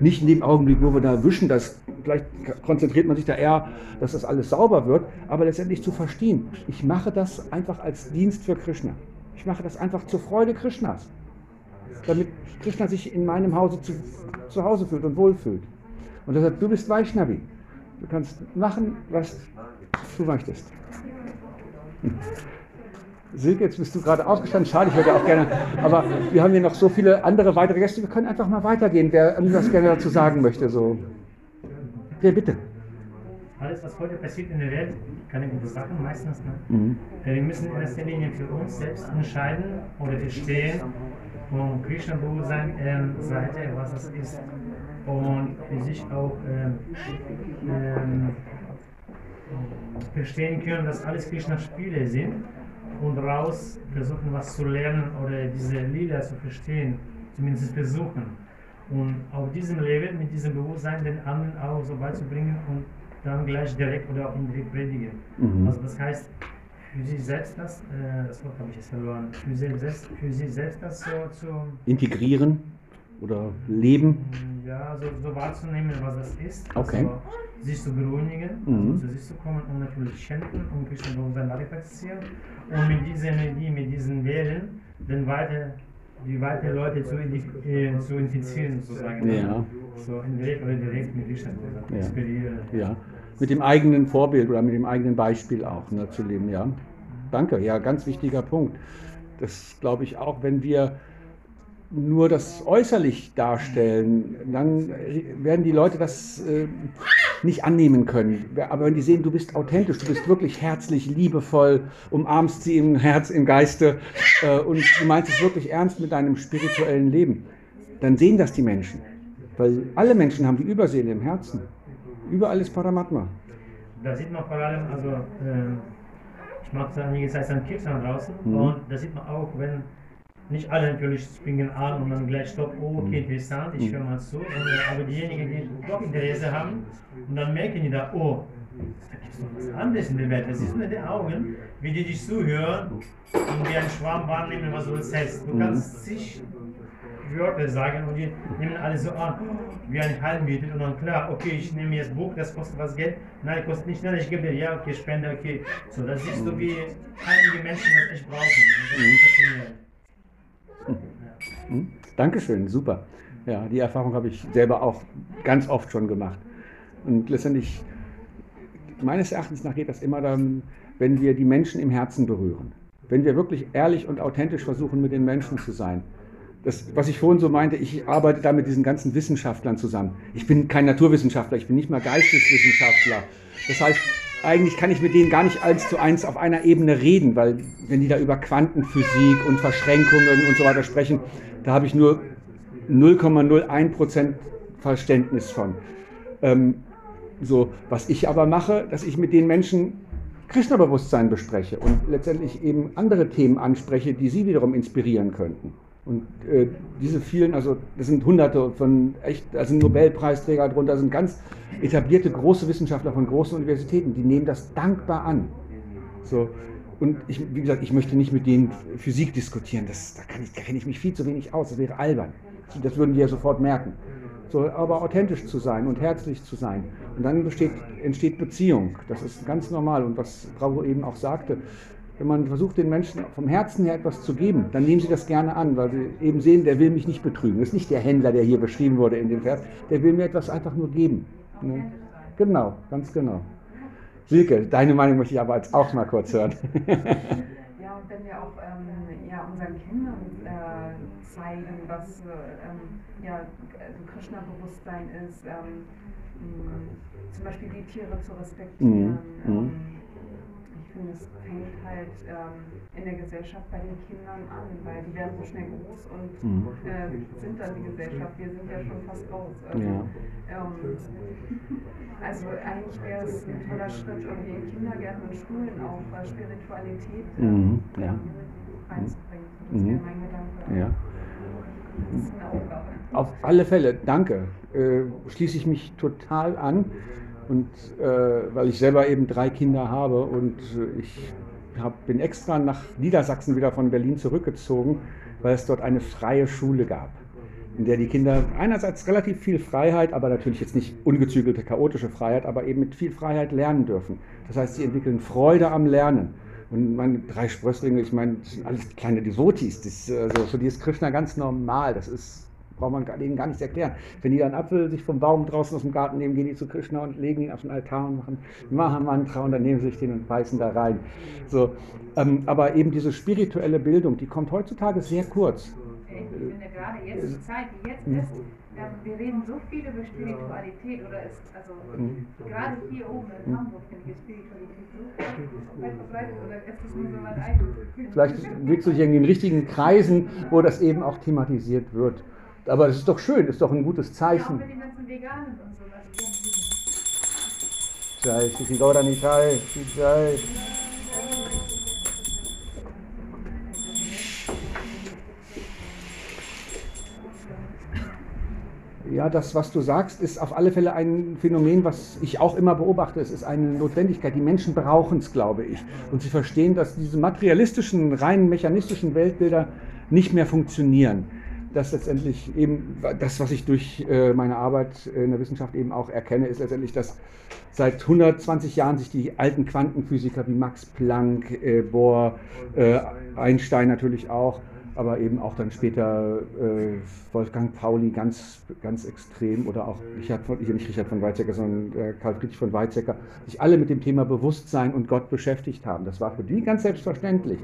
Nicht in dem Augenblick, wo wir da wischen, das vielleicht konzentriert man sich da eher, dass das alles sauber wird, aber letztendlich zu verstehen, ich mache das einfach als Dienst für Krishna. Ich mache das einfach zur Freude Krishnas, damit Krishna sich in meinem Hause zu, zu Hause fühlt und wohlfühlt. Und deshalb, du bist Vaishnavi. Du kannst machen, was du möchtest. Hm. Silke, jetzt bist du gerade aufgestanden. Schade, ich würde auch gerne. Aber wir haben hier noch so viele andere weitere Gäste. Wir können einfach mal weitergehen, wer irgendwas gerne dazu sagen möchte. So. Ja, bitte. Alles, was heute passiert in der Welt, keine gute Sachen meistens. Ne? Mhm. Äh, Wir müssen in erster Linie für uns selbst entscheiden oder verstehen, von Krishna-Bewusstsein ähm, Seite, was das ist. Und für sich auch ähm, ähm, verstehen können, dass alles Krishna-Spiele sind und daraus versuchen, was zu lernen oder diese Lieder zu verstehen, zumindest versuchen. Und auf diesem Level, mit diesem Bewusstsein, den anderen auch so beizubringen und dann gleich direkt oder auch indirekt predigen. Mhm. Also das heißt, für sich selbst das, äh, das Wort habe ich jetzt verloren, für sich selbst, für sich selbst das so zu, Integrieren oder leben. ja, so, so wahrzunehmen, was das ist. Okay. Also, sich zu beruhigen, Mhm. also zu sich zu kommen und natürlich schenken und Krishna Bewusstsein praktizieren. Und mit dieser Energie, mit diesen Wellen, dann weiter, die weiteren Leute zu, äh, zu infizieren, sozusagen. Ja. So indirekt oder direkt mit Krishna Ja. inspirieren. Ja. Mit dem eigenen Vorbild oder mit dem eigenen Beispiel auch ne, zu leben. Ja. Danke. Ja, ganz wichtiger Punkt. Das glaube ich auch, wenn wir nur das äußerlich darstellen, dann werden die Leute das äh, nicht annehmen können. Aber wenn die sehen, du bist authentisch, du bist wirklich herzlich, liebevoll, umarmst sie im Herz, im Geiste äh, und du meinst es wirklich ernst mit deinem spirituellen Leben, dann sehen das die Menschen. Weil alle Menschen haben die Überseele im Herzen. Überall ist Paramatma. Da sieht man vor allem, also ähm, ich mache seit einiger Zeit einen Kirtan draußen Mhm. und da sieht man auch, wenn nicht alle natürlich springen an und dann gleich stopp, oh okay, interessant, ich höre mal zu, und, äh, aber diejenigen, die doch Interesse haben und dann merken die da, oh, da gibt es noch was anderes in der Welt, das du mit den Augen, wie die dich zuhören und wie ein Schwarm wahrnehmen, was du erzählst. Du kannst sich Wörter sagen und die nehmen alle so an, wie ein Heilmittel und dann klar, okay, ich nehme jetzt Buch, das kostet was Geld, nein, kostet nicht, nein, ich gebe dir, ja, okay, Spende, okay. So, das siehst du, wie einige Menschen das echt brauchen. Das ist faszinierend. Hm? Dankeschön, super. Ja, die Erfahrung habe ich selber auch ganz oft schon gemacht. Und letztendlich, meines Erachtens nach geht das immer dann, wenn wir die Menschen im Herzen berühren. Wenn wir wirklich ehrlich und authentisch versuchen, mit den Menschen zu sein. Das, was ich vorhin so meinte, ich arbeite da mit diesen ganzen Wissenschaftlern zusammen. Ich bin kein Naturwissenschaftler, ich bin nicht mal Geisteswissenschaftler. Das heißt, eigentlich kann ich mit denen gar nicht eins zu eins auf einer Ebene reden, weil wenn die da über Quantenphysik und Verschränkungen und so weiter sprechen, da habe ich nur 0,01% Verständnis von. Ähm, so, was ich aber mache, dass ich mit den Menschen Krishna-Bewusstsein bespreche und letztendlich eben andere Themen anspreche, die sie wiederum inspirieren könnten. Und äh, diese vielen, also das sind hunderte von echt, da sind Nobelpreisträger drunter, sind ganz etablierte große Wissenschaftler von großen Universitäten, die nehmen das dankbar an. So, und ich, wie gesagt, ich möchte nicht mit denen Physik diskutieren, das, da, kann ich, da kenne ich mich viel zu wenig aus, das wäre albern. Das würden die ja sofort merken. So, aber authentisch zu sein und herzlich zu sein. Und dann besteht, entsteht Beziehung. Das ist ganz normal. Und was Bravo eben auch sagte, wenn man versucht, den Menschen vom Herzen her etwas zu geben, dann nehmen sie das gerne an, weil sie eben sehen, der will mich nicht betrügen. Das ist nicht der Händler, der hier beschrieben wurde in dem Vers. Der will mir etwas einfach nur geben. Ne? Genau, ganz genau. Silke, deine Meinung möchte ich aber jetzt auch mal kurz hören. Ja, und wenn wir auch ähm, ja, unseren Kindern äh, zeigen, was äh, ähm, ja, also Krishna-Bewusstsein ist, ähm, mh, zum Beispiel die Tiere zu respektieren. Mhm, mhm. Ähm, finde, es fängt halt ähm, in der Gesellschaft bei den Kindern an, weil die werden so schnell groß und Mhm. äh, sind dann die Gesellschaft. Wir sind ja schon fast raus. Also, Ja. ähm, also eigentlich wäre es ein toller Schritt, irgendwie in Kindergärten und Schulen auch äh, Spiritualität Mhm, ähm, ja. reinzubringen. Das Mhm. wäre mein Gedanke. Ja. Das ist eine Aufgabe. Auf alle Fälle, danke. Äh, schließe ich mich total an. Und äh, weil ich selber eben drei Kinder habe und äh, ich hab, bin extra nach Niedersachsen wieder von Berlin zurückgezogen, weil es dort eine freie Schule gab. in der die Kinder einerseits relativ viel Freiheit, aber natürlich jetzt nicht ungezügelte, chaotische Freiheit, aber eben mit viel Freiheit lernen dürfen. Das heißt, sie entwickeln Freude am Lernen. Und meine drei Sprösslinge, ich meine, das sind alles kleine Devotis. Das, also für die ist Krishna ganz normal. Das ist, braucht man denen gar nicht erklären. Wenn die dann Apfel sich vom Baum draußen aus dem Garten nehmen, gehen die zu Krishna und legen ihn auf den Altar und machen Maha-Mantra und dann nehmen sie sich den und beißen da rein. So, ähm, aber eben diese spirituelle Bildung, die kommt heutzutage sehr kurz. Ich finde gerade jetzt die Zeit, die jetzt ist, ähm, wir reden so viel über Spiritualität oder ist, also gerade hier oben in Hamburg finde ich ist Spiritualität so weit verbreitet oder ist das nur so mein eigenes Gefühl? Vielleicht wirkst du dich in den richtigen Kreisen, wo das eben auch thematisiert wird. Aber das ist doch schön, ist doch ein gutes Ja, auch Zeichen. mit den ganzen Veganen und so. Shri Jai. Ja, das, was du sagst, ist auf alle Fälle ein Phänomen, was ich auch immer beobachte. Es ist eine Notwendigkeit. Die Menschen brauchen es, glaube ich. Und sie verstehen, dass diese materialistischen, rein mechanistischen Weltbilder nicht mehr funktionieren. Dass letztendlich eben das, was ich durch äh, meine Arbeit in der Wissenschaft eben auch erkenne, ist letztendlich, dass seit 120 Jahren sich die alten Quantenphysiker wie Max Planck, äh, Bohr, äh, Einstein natürlich auch, aber eben auch dann später äh, Wolfgang Pauli ganz, ganz extrem oder auch Richard von, nicht Richard von Weizsäcker, sondern äh, Karl Friedrich von Weizsäcker, sich alle mit dem Thema Bewusstsein und Gott beschäftigt haben. Das war für die ganz selbstverständlich.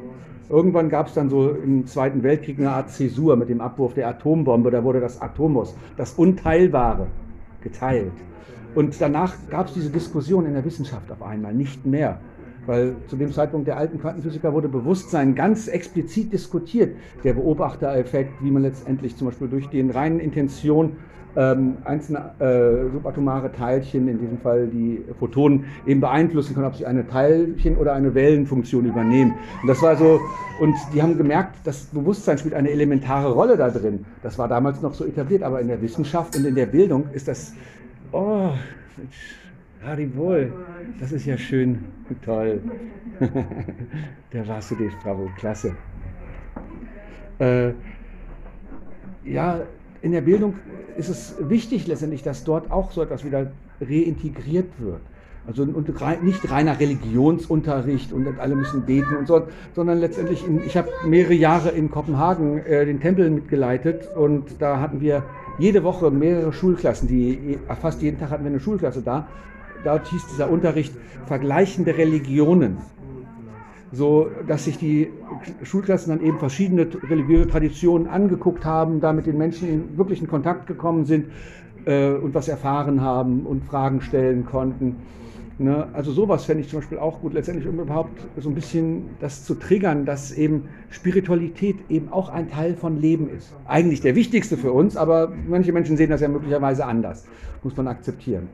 Irgendwann gab es dann so im Zweiten Weltkrieg eine Art Zäsur mit dem Abwurf der Atombombe. Da wurde das Atomos, das Unteilbare, geteilt. Und danach gab es diese Diskussion in der Wissenschaft auf einmal nicht mehr. Weil zu dem Zeitpunkt der alten Quantenphysiker wurde Bewusstsein ganz explizit diskutiert. Der Beobachtereffekt, wie man letztendlich zum Beispiel durch die reinen Intention ähm, einzelne äh, subatomare Teilchen, in diesem Fall die Photonen, eben beeinflussen kann, ob sie eine Teilchen- oder eine Wellenfunktion übernehmen. Und das war so, und die haben gemerkt, das Bewusstsein spielt eine elementare Rolle da drin. Das war damals noch so etabliert, aber in der Wissenschaft und in der Bildung ist das, oh, Haribol, das ist ja schön, toll. der Vasudev, bravo, klasse. Äh, ja, in der Bildung ist es wichtig letztendlich, dass dort auch so etwas wieder reintegriert wird. Also nicht reiner Religionsunterricht und alle müssen beten und so, sondern letztendlich, in, ich habe mehrere Jahre in Kopenhagen äh, den Tempel mitgeleitet und da hatten wir jede Woche mehrere Schulklassen, die fast jeden Tag hatten wir eine Schulklasse da. Dort hieß dieser Unterricht vergleichende Religionen so dass sich die Schulklassen dann eben verschiedene religiöse Traditionen angeguckt haben, da mit den Menschen in wirklichen Kontakt gekommen sind äh, und was erfahren haben und Fragen stellen konnten. Ne? Also sowas fände ich zum Beispiel auch gut, letztendlich um überhaupt so ein bisschen das zu triggern, dass eben Spiritualität eben auch ein Teil von Leben ist. Eigentlich der wichtigste für uns, aber manche Menschen sehen das ja möglicherweise anders, muss man akzeptieren.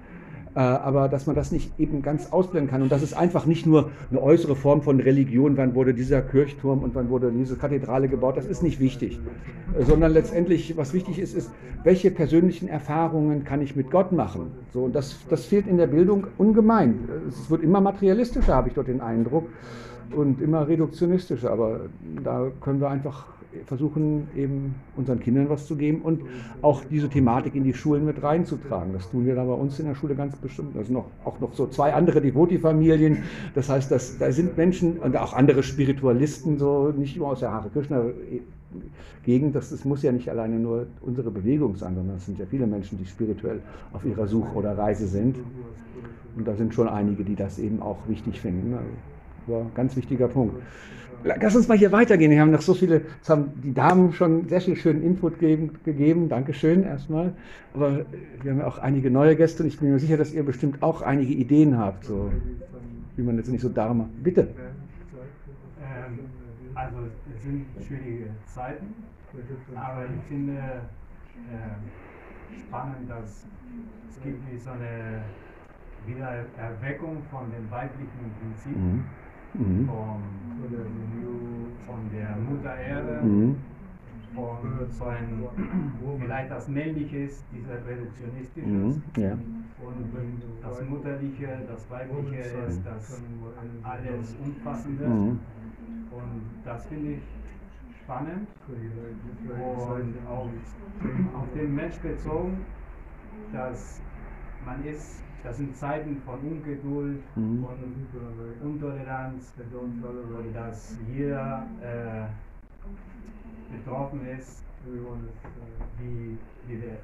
Äh, aber dass man das nicht eben ganz ausblenden kann und dass es einfach nicht nur eine äußere Form von Religion, wann wurde dieser Kirchturm und wann wurde diese Kathedrale gebaut, das ist nicht wichtig, Äh, sondern letztendlich, was wichtig ist, ist, welche persönlichen Erfahrungen kann ich mit Gott machen. So, und das, das fehlt in der Bildung ungemein. Es wird immer materialistischer, habe ich dort den Eindruck, und immer reduktionistischer, aber da können wir einfach versuchen, eben unseren Kindern was zu geben und auch diese Thematik in die Schulen mit reinzutragen. Das tun wir da bei uns in der Schule ganz bestimmt. Da sind noch, auch noch so zwei andere Devoti-Familien. Das heißt, dass, da sind Menschen und auch andere Spiritualisten, so nicht nur aus der Hare Krishna-Gegend. Das, das muss ja nicht alleine nur unsere Bewegung sein, sondern es sind ja viele Menschen, die spirituell auf ihrer Suche oder Reise sind. Und da sind schon einige, die das eben auch wichtig finden. War ein ganz wichtiger Punkt. Lass uns mal hier weitergehen. Wir haben noch so viele, jetzt haben die Damen schon sehr viel schönen Input gegeben. gegeben. Dankeschön erstmal. Aber wir haben ja auch einige neue Gäste und ich bin mir sicher, dass ihr bestimmt auch einige Ideen habt, so wie man letztendlich so Dharma. Bitte. Ähm, also es sind schwierige Zeiten, aber ich finde äh, spannend, dass es gibt wie so eine Wiedererweckung von den weiblichen Prinzipien, Mhm. Vom, von der Mutter Erde, Mhm. von so ein, vielleicht das Männliche ist, dieser Reduktionistische, Mhm. Ja. und das Mutterliche, das Weibliche ist das alles Umfassende. Mhm. Und das finde ich spannend und auch auf den Mensch bezogen, dass man ist, das sind Zeiten von Ungeduld, Mhm. von Intoleranz dass jeder äh, betroffen ist, wie, wie der,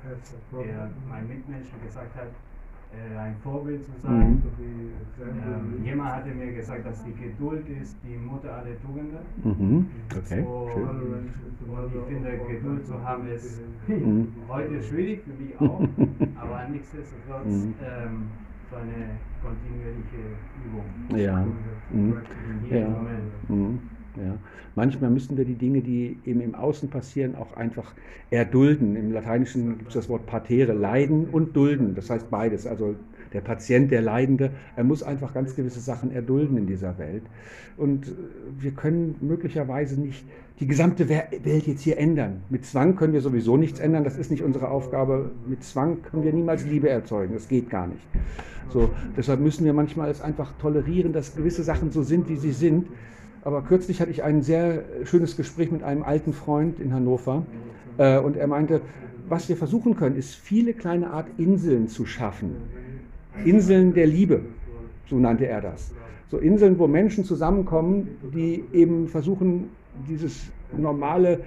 der mein Mitmensch gesagt hat, äh, ein Vorbild zu sein. Ähm, jemand hatte mir gesagt, dass die Geduld ist die Mutter aller Tugenden. Mhm. Okay, Und, schön. und ich finde, Geduld zu haben ist Mhm. heute schwierig für mich auch, aber nichtsdestotrotz Mhm. ähm, so eine kontinuierliche Übung. Ja. Mhm. In jedem Ja. Moment. Ja. Manchmal müssen wir die Dinge, die eben im Außen passieren, auch einfach erdulden. Im Lateinischen gibt es das Wort partere, leiden und dulden. Das heißt beides. Also der Patient, der Leidende, er muss einfach ganz gewisse Sachen erdulden in dieser Welt. Und äh, wir können möglicherweise nicht die gesamte Welt jetzt hier ändern. Mit Zwang können wir sowieso nichts ändern. Das ist nicht unsere Aufgabe. Mit Zwang können wir niemals Liebe erzeugen. Das geht gar nicht. So, deshalb müssen wir manchmal es einfach tolerieren, dass gewisse Sachen so sind, wie sie sind. Aber kürzlich hatte ich ein sehr schönes Gespräch mit einem alten Freund in Hannover äh, und er meinte, was wir versuchen können, ist viele kleine Art Inseln zu schaffen. Inseln der Liebe, so nannte er das. So Inseln, wo Menschen zusammenkommen, die eben versuchen, dieses normale,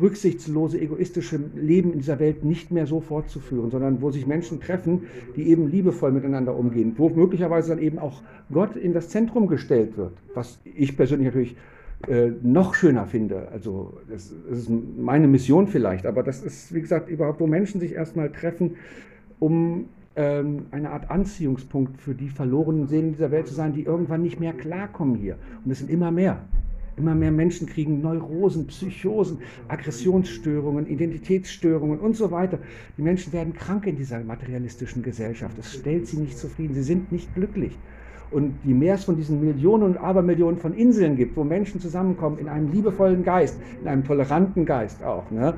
rücksichtslose, egoistische Leben in dieser Welt nicht mehr so fortzuführen, sondern wo sich Menschen treffen, die eben liebevoll miteinander umgehen, wo möglicherweise dann eben auch Gott in das Zentrum gestellt wird, was ich persönlich natürlich äh, noch schöner finde. Also das, das ist meine Mission vielleicht, aber das ist, wie gesagt, überhaupt, wo Menschen sich erstmal treffen, um ähm, eine Art Anziehungspunkt für die verlorenen Seelen dieser Welt zu sein, die irgendwann nicht mehr klarkommen hier. Und es sind immer mehr. Immer mehr Menschen kriegen Neurosen, Psychosen, Aggressionsstörungen, Identitätsstörungen und so weiter. Die Menschen werden krank in dieser materialistischen Gesellschaft. Es stellt sie nicht zufrieden. Sie sind nicht glücklich. Und je mehr es von diesen Millionen und Abermillionen von Inseln gibt, wo Menschen zusammenkommen in einem liebevollen Geist, in einem toleranten Geist auch, ne,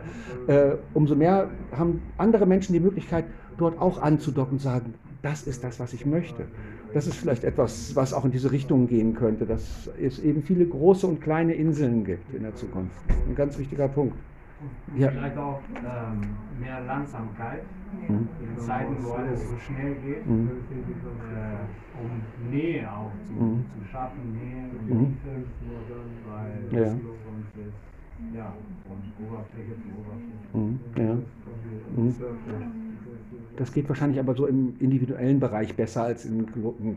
äh, umso mehr haben andere Menschen die Möglichkeit, dort auch anzudocken und sagen, das ist das, was ich möchte. Das ist vielleicht etwas, was auch in diese Richtung gehen könnte, dass es eben viele große und kleine Inseln gibt in der Zukunft. Ein ganz wichtiger Punkt. Ja. Vielleicht auch ähm, mehr Langsamkeit Mhm. in Zeiten, wo alles so schnell geht, Mhm. äh, um Nähe auch zu, Mhm. zu schaffen, Nähe und Mhm. Weil Ja. ja, von Oberfläche zu Oberfläche. Mhm. Ja. Das geht wahrscheinlich aber so im individuellen Bereich besser als im, im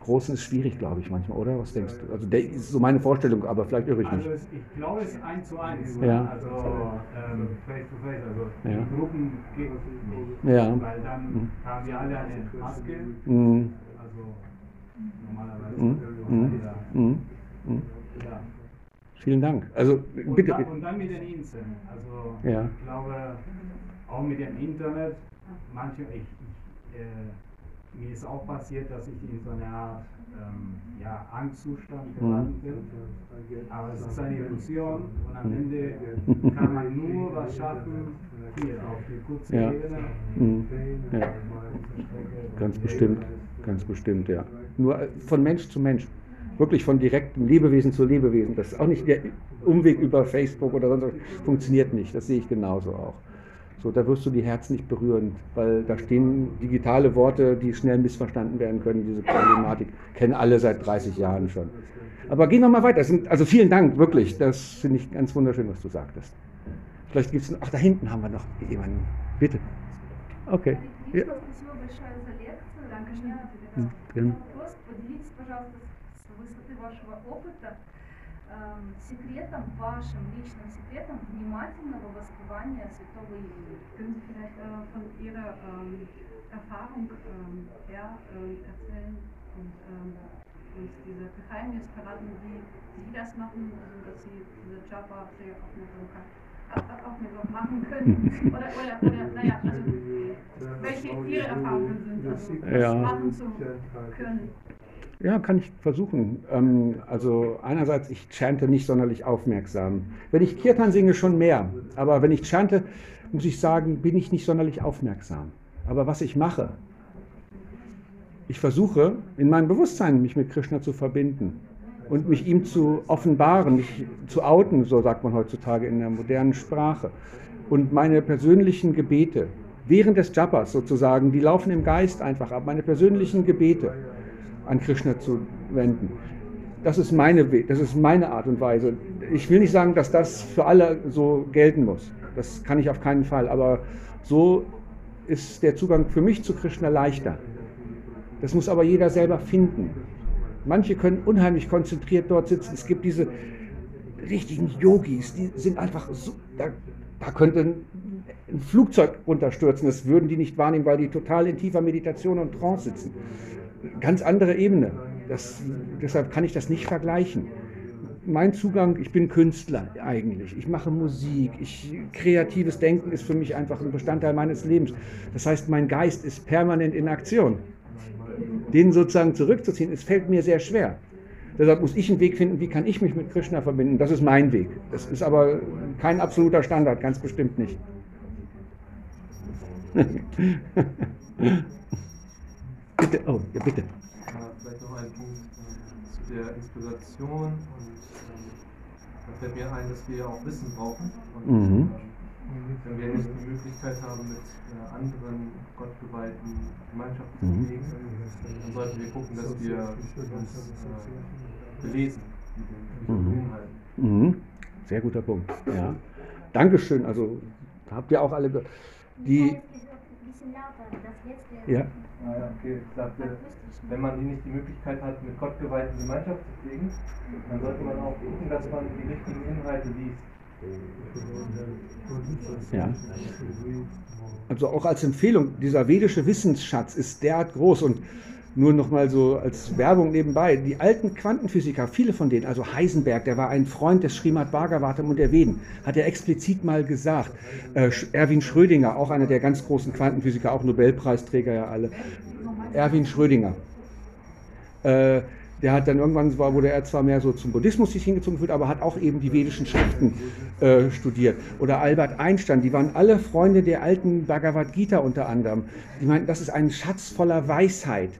Großen ist schwierig, glaube ich, manchmal, oder? Was denkst du? Also, der ist so meine Vorstellung, aber vielleicht irre ich mich. Also es, ich glaube, es ist eins zu eins. Ja. Also ähm, face to face. Also Ja. in Gruppen geht es nicht. Ja. Weil dann Mhm. haben wir alle eine Maske. Mhm. Also normalerweise. Mhm. Mhm. Mhm. Mhm. Ja. Vielen Dank. Also, Und, bitte. dann, und dann mit den Inseln. Also Ja. ich glaube, auch mit dem Internet, manche, ich, ich, äh, mir ist auch passiert, dass ich in so eine Art ähm, ja, Angstzustand geraten bin. Aber es ist eine Illusion und am Ende kann man nur was schaffen, hier auf die kurze Ja. Ebene. Mhm. Ja. Ganz bestimmt, ganz bestimmt, ja. Nur äh, von Mensch zu Mensch. Wirklich von direktem Lebewesen zu Lebewesen. Das ist auch nicht der Umweg über Facebook oder sonst was. Funktioniert nicht. Das sehe ich genauso auch. So, da wirst du die Herzen nicht berühren, weil da stehen digitale Worte, die schnell missverstanden werden können. Diese Problematik kennen alle seit 30 Jahren schon. Aber gehen wir mal weiter. Sind, also vielen Dank, wirklich. Das finde ich ganz wunderschön, was du sagtest. Vielleicht gibt es. noch. Ach, da hinten haben wir noch jemanden. Bitte. Okay. Ja. Danke schön. Ja секретом, вашим личным секретом внимательного воспевания святого Илии. Können Sie vielleicht äh, von Ihrer ähm, Erfahrung ähm, her ähm, erzählen und ähm, uns diese Geheimnis verraten, wie Sie das machen, also dass Sie diese Job auch sehr aufmerksam, auf- aufmerksam machen können? Oder, oder, oder naja, also welche Ihre Erfahrungen sind, also das Ja. machen zu können? Ja, kann ich versuchen. Ähm, also einerseits, ich chante nicht sonderlich aufmerksam. Wenn ich Kirtan singe, schon mehr. Aber wenn ich chante, muss ich sagen, bin ich nicht sonderlich aufmerksam. Aber was ich mache, ich versuche in meinem Bewusstsein mich mit Krishna zu verbinden. und mich ihm zu offenbaren, mich zu outen, so sagt man heutzutage in der modernen Sprache. Und meine persönlichen Gebete, während des Japas sozusagen, die laufen im Geist einfach ab, meine persönlichen Gebete an Krishna zu wenden. Das ist meine, das ist meine Art und Weise. Ich will nicht sagen, dass das für alle so gelten muss. Das kann ich auf keinen Fall. Aber so ist der Zugang für mich zu Krishna leichter. Das muss aber jeder selber finden. Manche können unheimlich konzentriert dort sitzen. Es gibt diese richtigen Yogis, die sind einfach so, da, da könnte ein Flugzeug runterstürzen, das würden die nicht wahrnehmen, weil die total in tiefer Meditation und Trance sitzen. Ganz andere Ebene. Das, deshalb kann ich das nicht vergleichen. Mein Zugang, ich bin Künstler eigentlich. Ich mache Musik. Ich, kreatives Denken ist für mich einfach ein Bestandteil meines Lebens. Das heißt, mein Geist ist permanent in Aktion den sozusagen zurückzuziehen, es fällt mir sehr schwer. Deshalb muss ich einen Weg finden, wie kann ich mich mit Krishna verbinden. Das ist mein Weg. Das ist aber kein absoluter Standard, ganz bestimmt nicht. bitte, oh, ja bitte. Vielleicht noch ein Punkt äh, zu der Inspiration und ähm, da fällt mir ein, dass wir auch Wissen brauchen. Und, Mhm. wenn wir nicht die Möglichkeit haben, mit äh, anderen gottgeweihten Gemeinschaften zu Mhm. leben, dann sollten wir gucken, dass wir uns äh, belesen mit den, Mhm. Inhalten. Mhm. Sehr guter Punkt. Ja. Dankeschön. Also habt ihr auch alle ge- die. Ja. Ah ja, okay. Ich sagte, wenn man die nicht die Möglichkeit hat, mit gottgeweihten Gemeinschaft zu pflegen, dann sollte man auch gucken, dass man die richtigen Inhalte liest. Ja. Also auch als Empfehlung, dieser vedische Wissensschatz ist derart groß und nur noch mal so als Werbung nebenbei, die alten Quantenphysiker, viele von denen, also Heisenberg, der war ein Freund des Srimad Bhagavatam und der Veden, hat er explizit mal gesagt, äh, Erwin Schrödinger, auch einer der ganz großen Quantenphysiker, auch Nobelpreisträger ja alle, Erwin Schrödinger, äh, der hat dann irgendwann, war, wurde er zwar mehr so zum Buddhismus sich hingezogen fühlt, aber hat auch eben die vedischen Schriften äh, studiert. Oder Albert Einstein, die waren alle Freunde der alten Bhagavad Gita unter anderem. Die meinten, das ist ein Schatz voller Weisheit.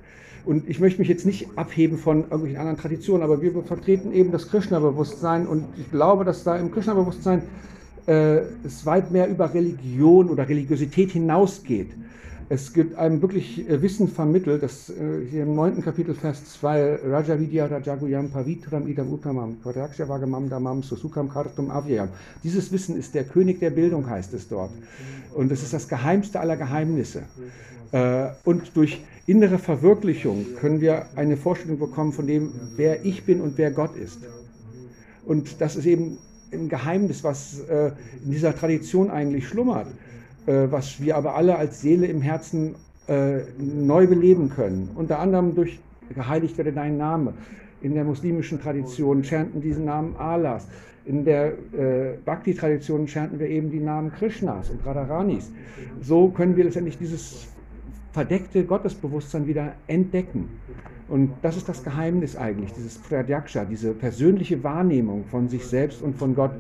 Und ich möchte mich jetzt nicht abheben von irgendwelchen anderen Traditionen, aber wir vertreten eben das Krishna-Bewusstsein und ich glaube, dass da im Krishna-Bewusstsein äh, es weit mehr über Religion oder Religiosität hinausgeht. Es gibt einem wirklich äh, Wissen vermittelt, das äh, hier im 9. Kapitel, Vers 2, Raja Vidya Rajaguyam Pavitram Idam Uttamam, Kvadakshavagamam Damam Susukam Kartum Avyam. Dieses Wissen ist der König der Bildung, heißt es dort. Und es ist das geheimste aller Geheimnisse. Äh, Und durch innere Verwirklichung können wir eine Vorstellung bekommen von dem, wer ich bin und wer Gott ist. Und das ist eben ein Geheimnis, was äh, in dieser Tradition eigentlich schlummert, äh, was wir aber alle als Seele im Herzen äh, neu beleben können. Unter anderem durch geheiligt werde dein Name. In der muslimischen Tradition chanten diesen Namen Allahs. In der äh, Bhakti-Tradition chanten wir eben die Namen Krishnas und Radharanis. So können wir letztendlich dieses verdeckte Gottesbewusstsein wieder entdecken. Und das ist das Geheimnis eigentlich, dieses Pradyaksha, diese persönliche Wahrnehmung von sich selbst und von Gott.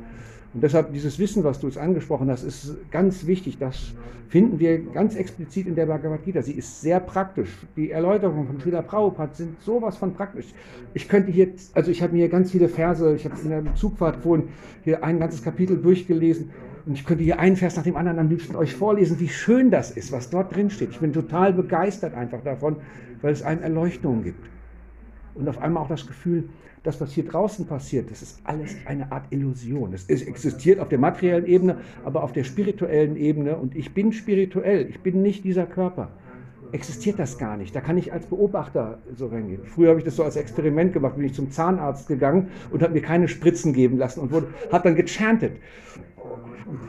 Und deshalb dieses Wissen, was du jetzt angesprochen hast, ist ganz wichtig. Das finden wir ganz explizit in der Bhagavad Gita. Sie ist sehr praktisch. Die Erläuterungen von Srila Prabhupada sind sowas von praktisch. Ich könnte hier, also ich habe mir ganz viele Verse, ich habe in der Zugfahrt vorhin hier ein ganzes Kapitel durchgelesen und ich könnte hier einen Vers nach dem anderen am liebsten euch vorlesen, wie schön das ist, was dort drin steht. Ich bin total begeistert einfach davon, weil es einem Erleuchtung gibt. Und auf einmal auch das Gefühl, das, was hier draußen passiert, das ist alles eine Art Illusion. Es ist- existiert auf der materiellen Ebene, aber auf der spirituellen Ebene. Und ich bin spirituell, ich bin nicht dieser Körper. Existiert das gar nicht. Da kann ich als Beobachter so reingehen. Früher habe ich das so als Experiment gemacht, bin ich zum Zahnarzt gegangen und habe mir keine Spritzen geben lassen und habe dann gechantet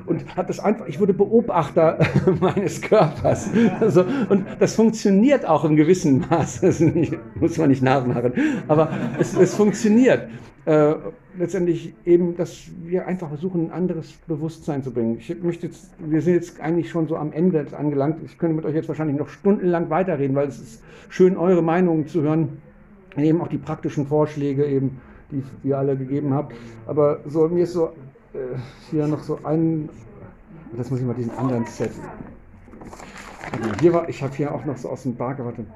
und hat das einfach, ich wurde Beobachter meines Körpers. Also, und das funktioniert auch im gewissen Maß. Das ist nicht, muss man nicht nachmachen. Aber es, es funktioniert. Äh, letztendlich eben, dass wir einfach versuchen, ein anderes Bewusstsein zu bringen. Ich möchte jetzt, wir sind jetzt eigentlich schon so am Ende angelangt. Ich könnte mit euch jetzt wahrscheinlich noch stundenlang weiterreden, weil es ist schön, eure Meinungen zu hören. Eben auch die praktischen Vorschläge eben, die ihr alle gegeben habt. Aber so, mir ist so hier noch so ein, das muss ich mal diesen anderen Set. Hier war, ich habe hier auch noch so aus dem Bhagavatam.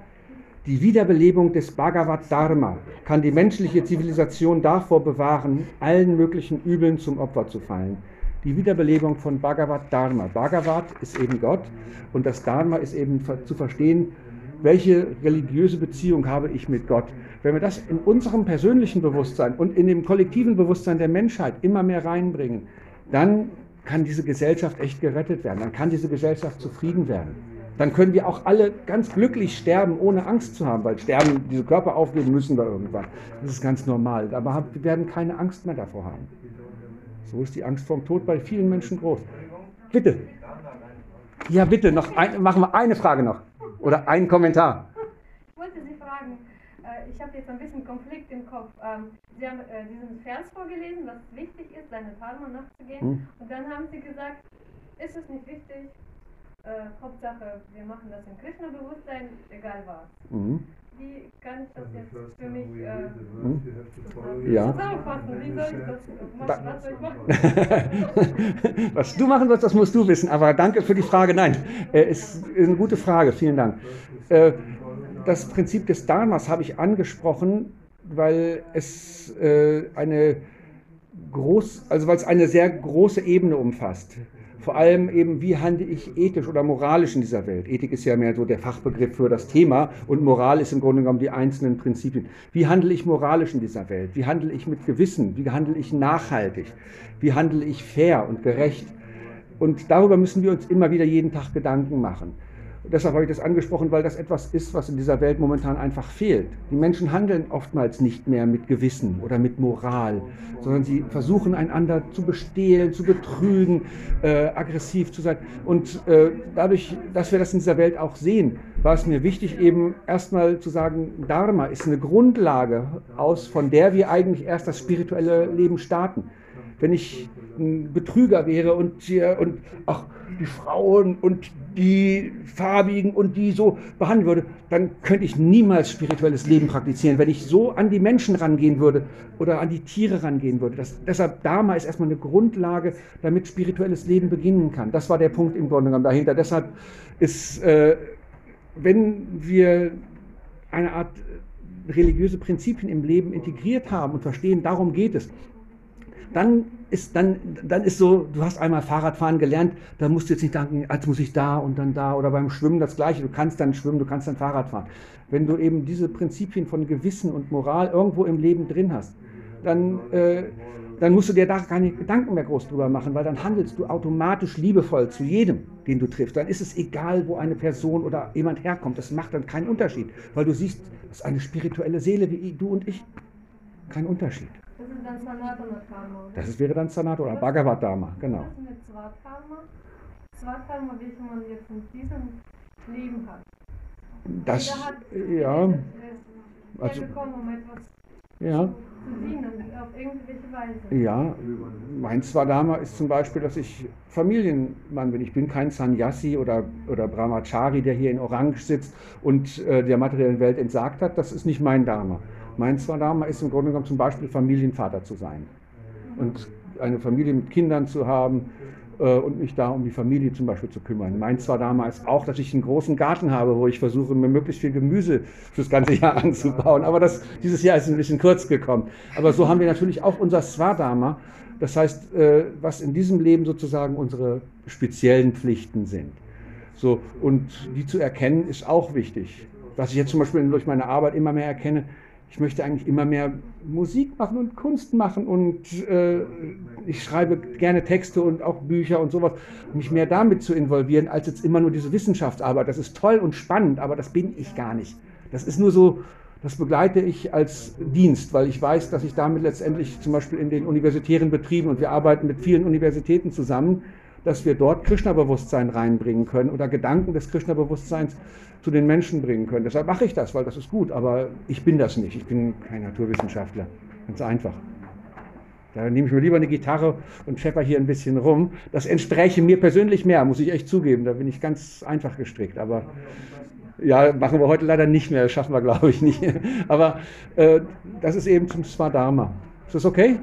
Die Wiederbelebung des Bhagavad Dharma kann die menschliche Zivilisation davor bewahren, allen möglichen Übeln zum Opfer zu fallen. Die Wiederbelebung von Bhagavad Dharma. Bhagavad ist eben Gott und das Dharma ist eben zu verstehen, welche religiöse Beziehung habe ich mit Gott. Wenn wir das in unserem persönlichen Bewusstsein und in dem kollektiven Bewusstsein der Menschheit immer mehr reinbringen, dann kann diese Gesellschaft echt gerettet werden, dann kann diese Gesellschaft zufrieden werden. Dann können wir auch alle ganz glücklich sterben, ohne Angst zu haben, weil sterben, diese Körper aufgeben müssen wir irgendwann. Das ist ganz normal. Aber wir werden keine Angst mehr davor haben. So ist die Angst vorm Tod bei vielen Menschen groß. Bitte. Ja, bitte, noch ein, machen wir eine Frage noch. Oder einen Kommentar. Ich wollte Sie fragen, äh, ich habe jetzt ein bisschen Konflikt im Kopf. Ähm, Sie haben äh, diesen Vers vorgelesen, dass es wichtig ist, seine Dharma nachzugehen. Hm. Und dann haben Sie gesagt, ist es nicht wichtig, äh, Hauptsache, wir machen das im Krishna-Bewusstsein, egal was. Mhm. Wie kann ich das jetzt für mich äh, mhm. ja. zusammenfassen? Wie soll ich das machen? Was soll ich machen? was du machen sollst, das musst du wissen. Aber danke für die Frage. Nein, äh, ist, ist eine gute Frage. Vielen Dank. Äh, das Prinzip des Dharmas habe ich angesprochen, weil es äh, eine groß, also weil es eine sehr große Ebene umfasst vor allem eben, wie handle ich ethisch oder moralisch in dieser Welt. Ethik ist ja mehr so der Fachbegriff für das Thema und Moral ist im Grunde genommen die einzelnen Prinzipien. Wie handle ich moralisch in dieser Welt? Wie handle ich mit Gewissen? Wie handle ich nachhaltig? Wie handle ich fair und gerecht? Und darüber müssen wir uns immer wieder jeden Tag Gedanken machen deshalb habe ich das angesprochen, weil das etwas ist, was in dieser Welt momentan einfach fehlt. Die Menschen handeln oftmals nicht mehr mit Gewissen oder mit Moral, sondern sie versuchen einander zu bestehlen, zu betrügen, äh, aggressiv zu sein. Und äh, dadurch, dass wir das in dieser Welt auch sehen, war es mir wichtig, eben erstmal zu sagen, Dharma ist eine Grundlage, aus, von der wir eigentlich erst das spirituelle Leben starten. Wenn ich ein Betrüger wäre und, hier, und ach, die Frauen und die Farbigen und die so behandeln würde, dann könnte ich niemals spirituelles Leben praktizieren, wenn ich so an die Menschen rangehen würde oder an die Tiere rangehen würde. Das, deshalb Dharma ist erstmal eine Grundlage, damit spirituelles Leben beginnen kann. Das war der Punkt im Grunde genommen dahinter. Deshalb ist, äh, wenn wir eine Art religiöse Prinzipien im Leben integriert haben und verstehen, darum geht es, dann ist, dann, dann ist so, du hast einmal Fahrradfahren gelernt, da musst du jetzt nicht denken, als muss ich da und dann da oder beim Schwimmen das Gleiche. Du kannst dann schwimmen, du kannst dann Fahrrad fahren. Wenn du eben diese Prinzipien von Gewissen und Moral irgendwo im Leben drin hast, dann, äh, dann musst du dir da keine Gedanken mehr groß drüber machen, weil dann handelst du automatisch liebevoll zu jedem, den du triffst. Dann ist es egal, wo eine Person oder jemand herkommt. Das macht dann keinen Unterschied, weil du siehst, das ist eine spirituelle Seele wie du und ich. Kein Unterschied. Das ist dann Sanatana Dharma. Das wäre dann Sanatana oder Bhagavad Dharma, genau. Was ist mit Swadharma? Swadharma, welche man jetzt in diesem Leben hat. Das, hat ja. Also, gekommen, um etwas ja. Weise. Ja, mein Swadharma ist zum Beispiel, dass ich Familienmann bin. Ich bin kein Sannyasi oder, oder Brahmachari, der hier in Orange sitzt und äh, der materiellen Welt entsagt hat. Das ist nicht mein Dharma. Mein Swadharma ist im Grunde genommen zum Beispiel Familienvater zu sein und eine Familie mit Kindern zu haben und mich da um die Familie zum Beispiel zu kümmern. Mein Swadharma ist auch, dass ich einen großen Garten habe, wo ich versuche, mir möglichst viel Gemüse fürs ganze Jahr anzubauen. Aber das, dieses Jahr ist ein bisschen kurz gekommen. Aber so haben wir natürlich auch unser Swadharma. Das heißt, äh, was in diesem Leben sozusagen unsere speziellen Pflichten sind. So, und die zu erkennen, ist auch wichtig. Was ich jetzt zum Beispiel durch meine Arbeit immer mehr erkenne, ich möchte eigentlich immer mehr Musik machen und Kunst machen und äh, ich schreibe gerne Texte und auch Bücher und sowas, mich mehr damit zu involvieren, als jetzt immer nur diese Wissenschaftsarbeit. Das ist toll und spannend, aber das bin ich gar nicht. Das ist nur so, das begleite ich als Dienst, weil ich weiß, dass ich damit letztendlich zum Beispiel in den universitären Betrieben und wir arbeiten mit vielen Universitäten zusammen, dass wir dort Krishna-Bewusstsein reinbringen können oder Gedanken des Krishna-Bewusstseins zu den Menschen bringen können. Deshalb mache ich das, weil das ist gut, aber ich bin das nicht. Ich bin kein Naturwissenschaftler. Ganz einfach. Da nehme ich mir lieber eine Gitarre und schepper hier ein bisschen rum. Das entspräche mir persönlich mehr, muss ich echt zugeben. Da bin ich ganz einfach gestrickt. Aber ja, machen wir heute leider nicht mehr, das schaffen wir, glaube ich, nicht. Aber äh, das ist eben zum Swadharma. Ist das okay?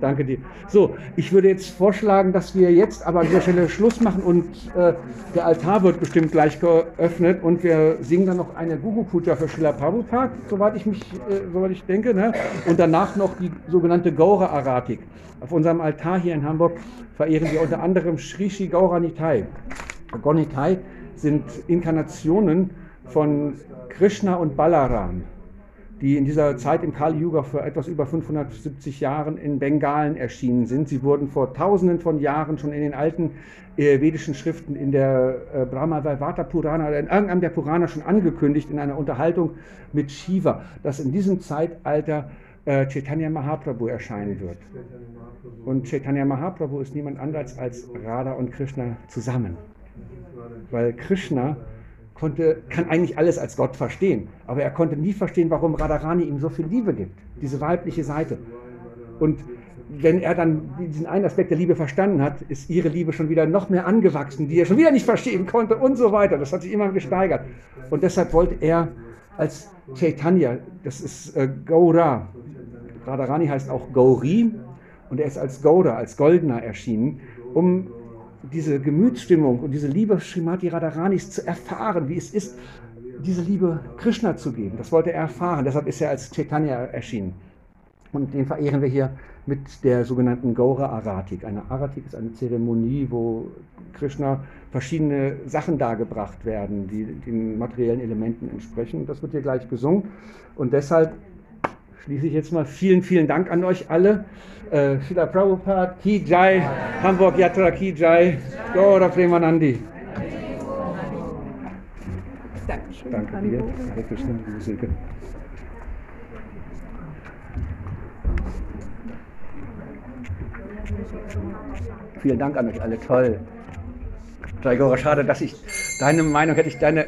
Danke dir. So, ich würde jetzt vorschlagen, dass wir jetzt aber an dieser Stelle Schluss machen und äh, der Altar wird bestimmt gleich geöffnet und wir singen dann noch eine Gugu Puja für Srila Prabhupada, soweit ich mich, äh, soweit ich denke, ne? und danach noch die sogenannte Gaura Aratik. Auf unserem Altar hier in Hamburg verehren wir unter anderem Sri Sri Gaura Nitai. Sind Inkarnationen von Krishna und Balaram die in dieser Zeit im Kali Yuga vor etwas über 570 Jahren in Bengalen erschienen sind. Sie wurden vor tausenden von Jahren schon in den alten äh, vedischen Schriften in der äh, Brahma Vaivata Purana oder in irgendeinem der Purana schon angekündigt in einer Unterhaltung mit Shiva, dass in diesem Zeitalter äh, Chaitanya Mahaprabhu erscheinen wird. Und Chaitanya Mahaprabhu ist niemand anderes als Radha und Krishna zusammen. Weil Krishna konnte, kann eigentlich alles als Gott verstehen, aber er konnte nie verstehen, warum Radharani ihm so viel Liebe gibt, diese weibliche Seite. Und wenn er dann diesen einen Aspekt der Liebe verstanden hat, ist ihre Liebe schon wieder noch mehr angewachsen, die er schon wieder nicht verstehen konnte und so weiter. Das hat sich immer gesteigert. Und deshalb wollte er als Chaitanya, das ist äh, Gaura, Radharani heißt auch Gauri, und er ist als Gouda, als Goldener erschienen, um diese Gemütsstimmung und diese Liebe Srimati Radharanis zu erfahren, wie es ist, diese Liebe Krishna zu geben. Das wollte er erfahren. Deshalb ist er als Chaitanya erschienen. Und den verehren wir hier mit der sogenannten Gaura Aratik. Eine Aratik ist eine Zeremonie, wo Krishna verschiedene Sachen dargebracht werden, die den materiellen Elementen entsprechen. Das wird hier gleich gesungen. Und deshalb schließe ich jetzt mal vielen, vielen Dank an euch alle. Äh, Srila Prabhupada, Ki Jai, Hamburg Yatra Ki Jai, Gaura Premanandi. Dankeschön. Danke dir. Hare Krishna, liebe Silke. Vielen Dank an euch alle, toll. Jai Gaura, schade, dass ich deine Meinung hätte ich deine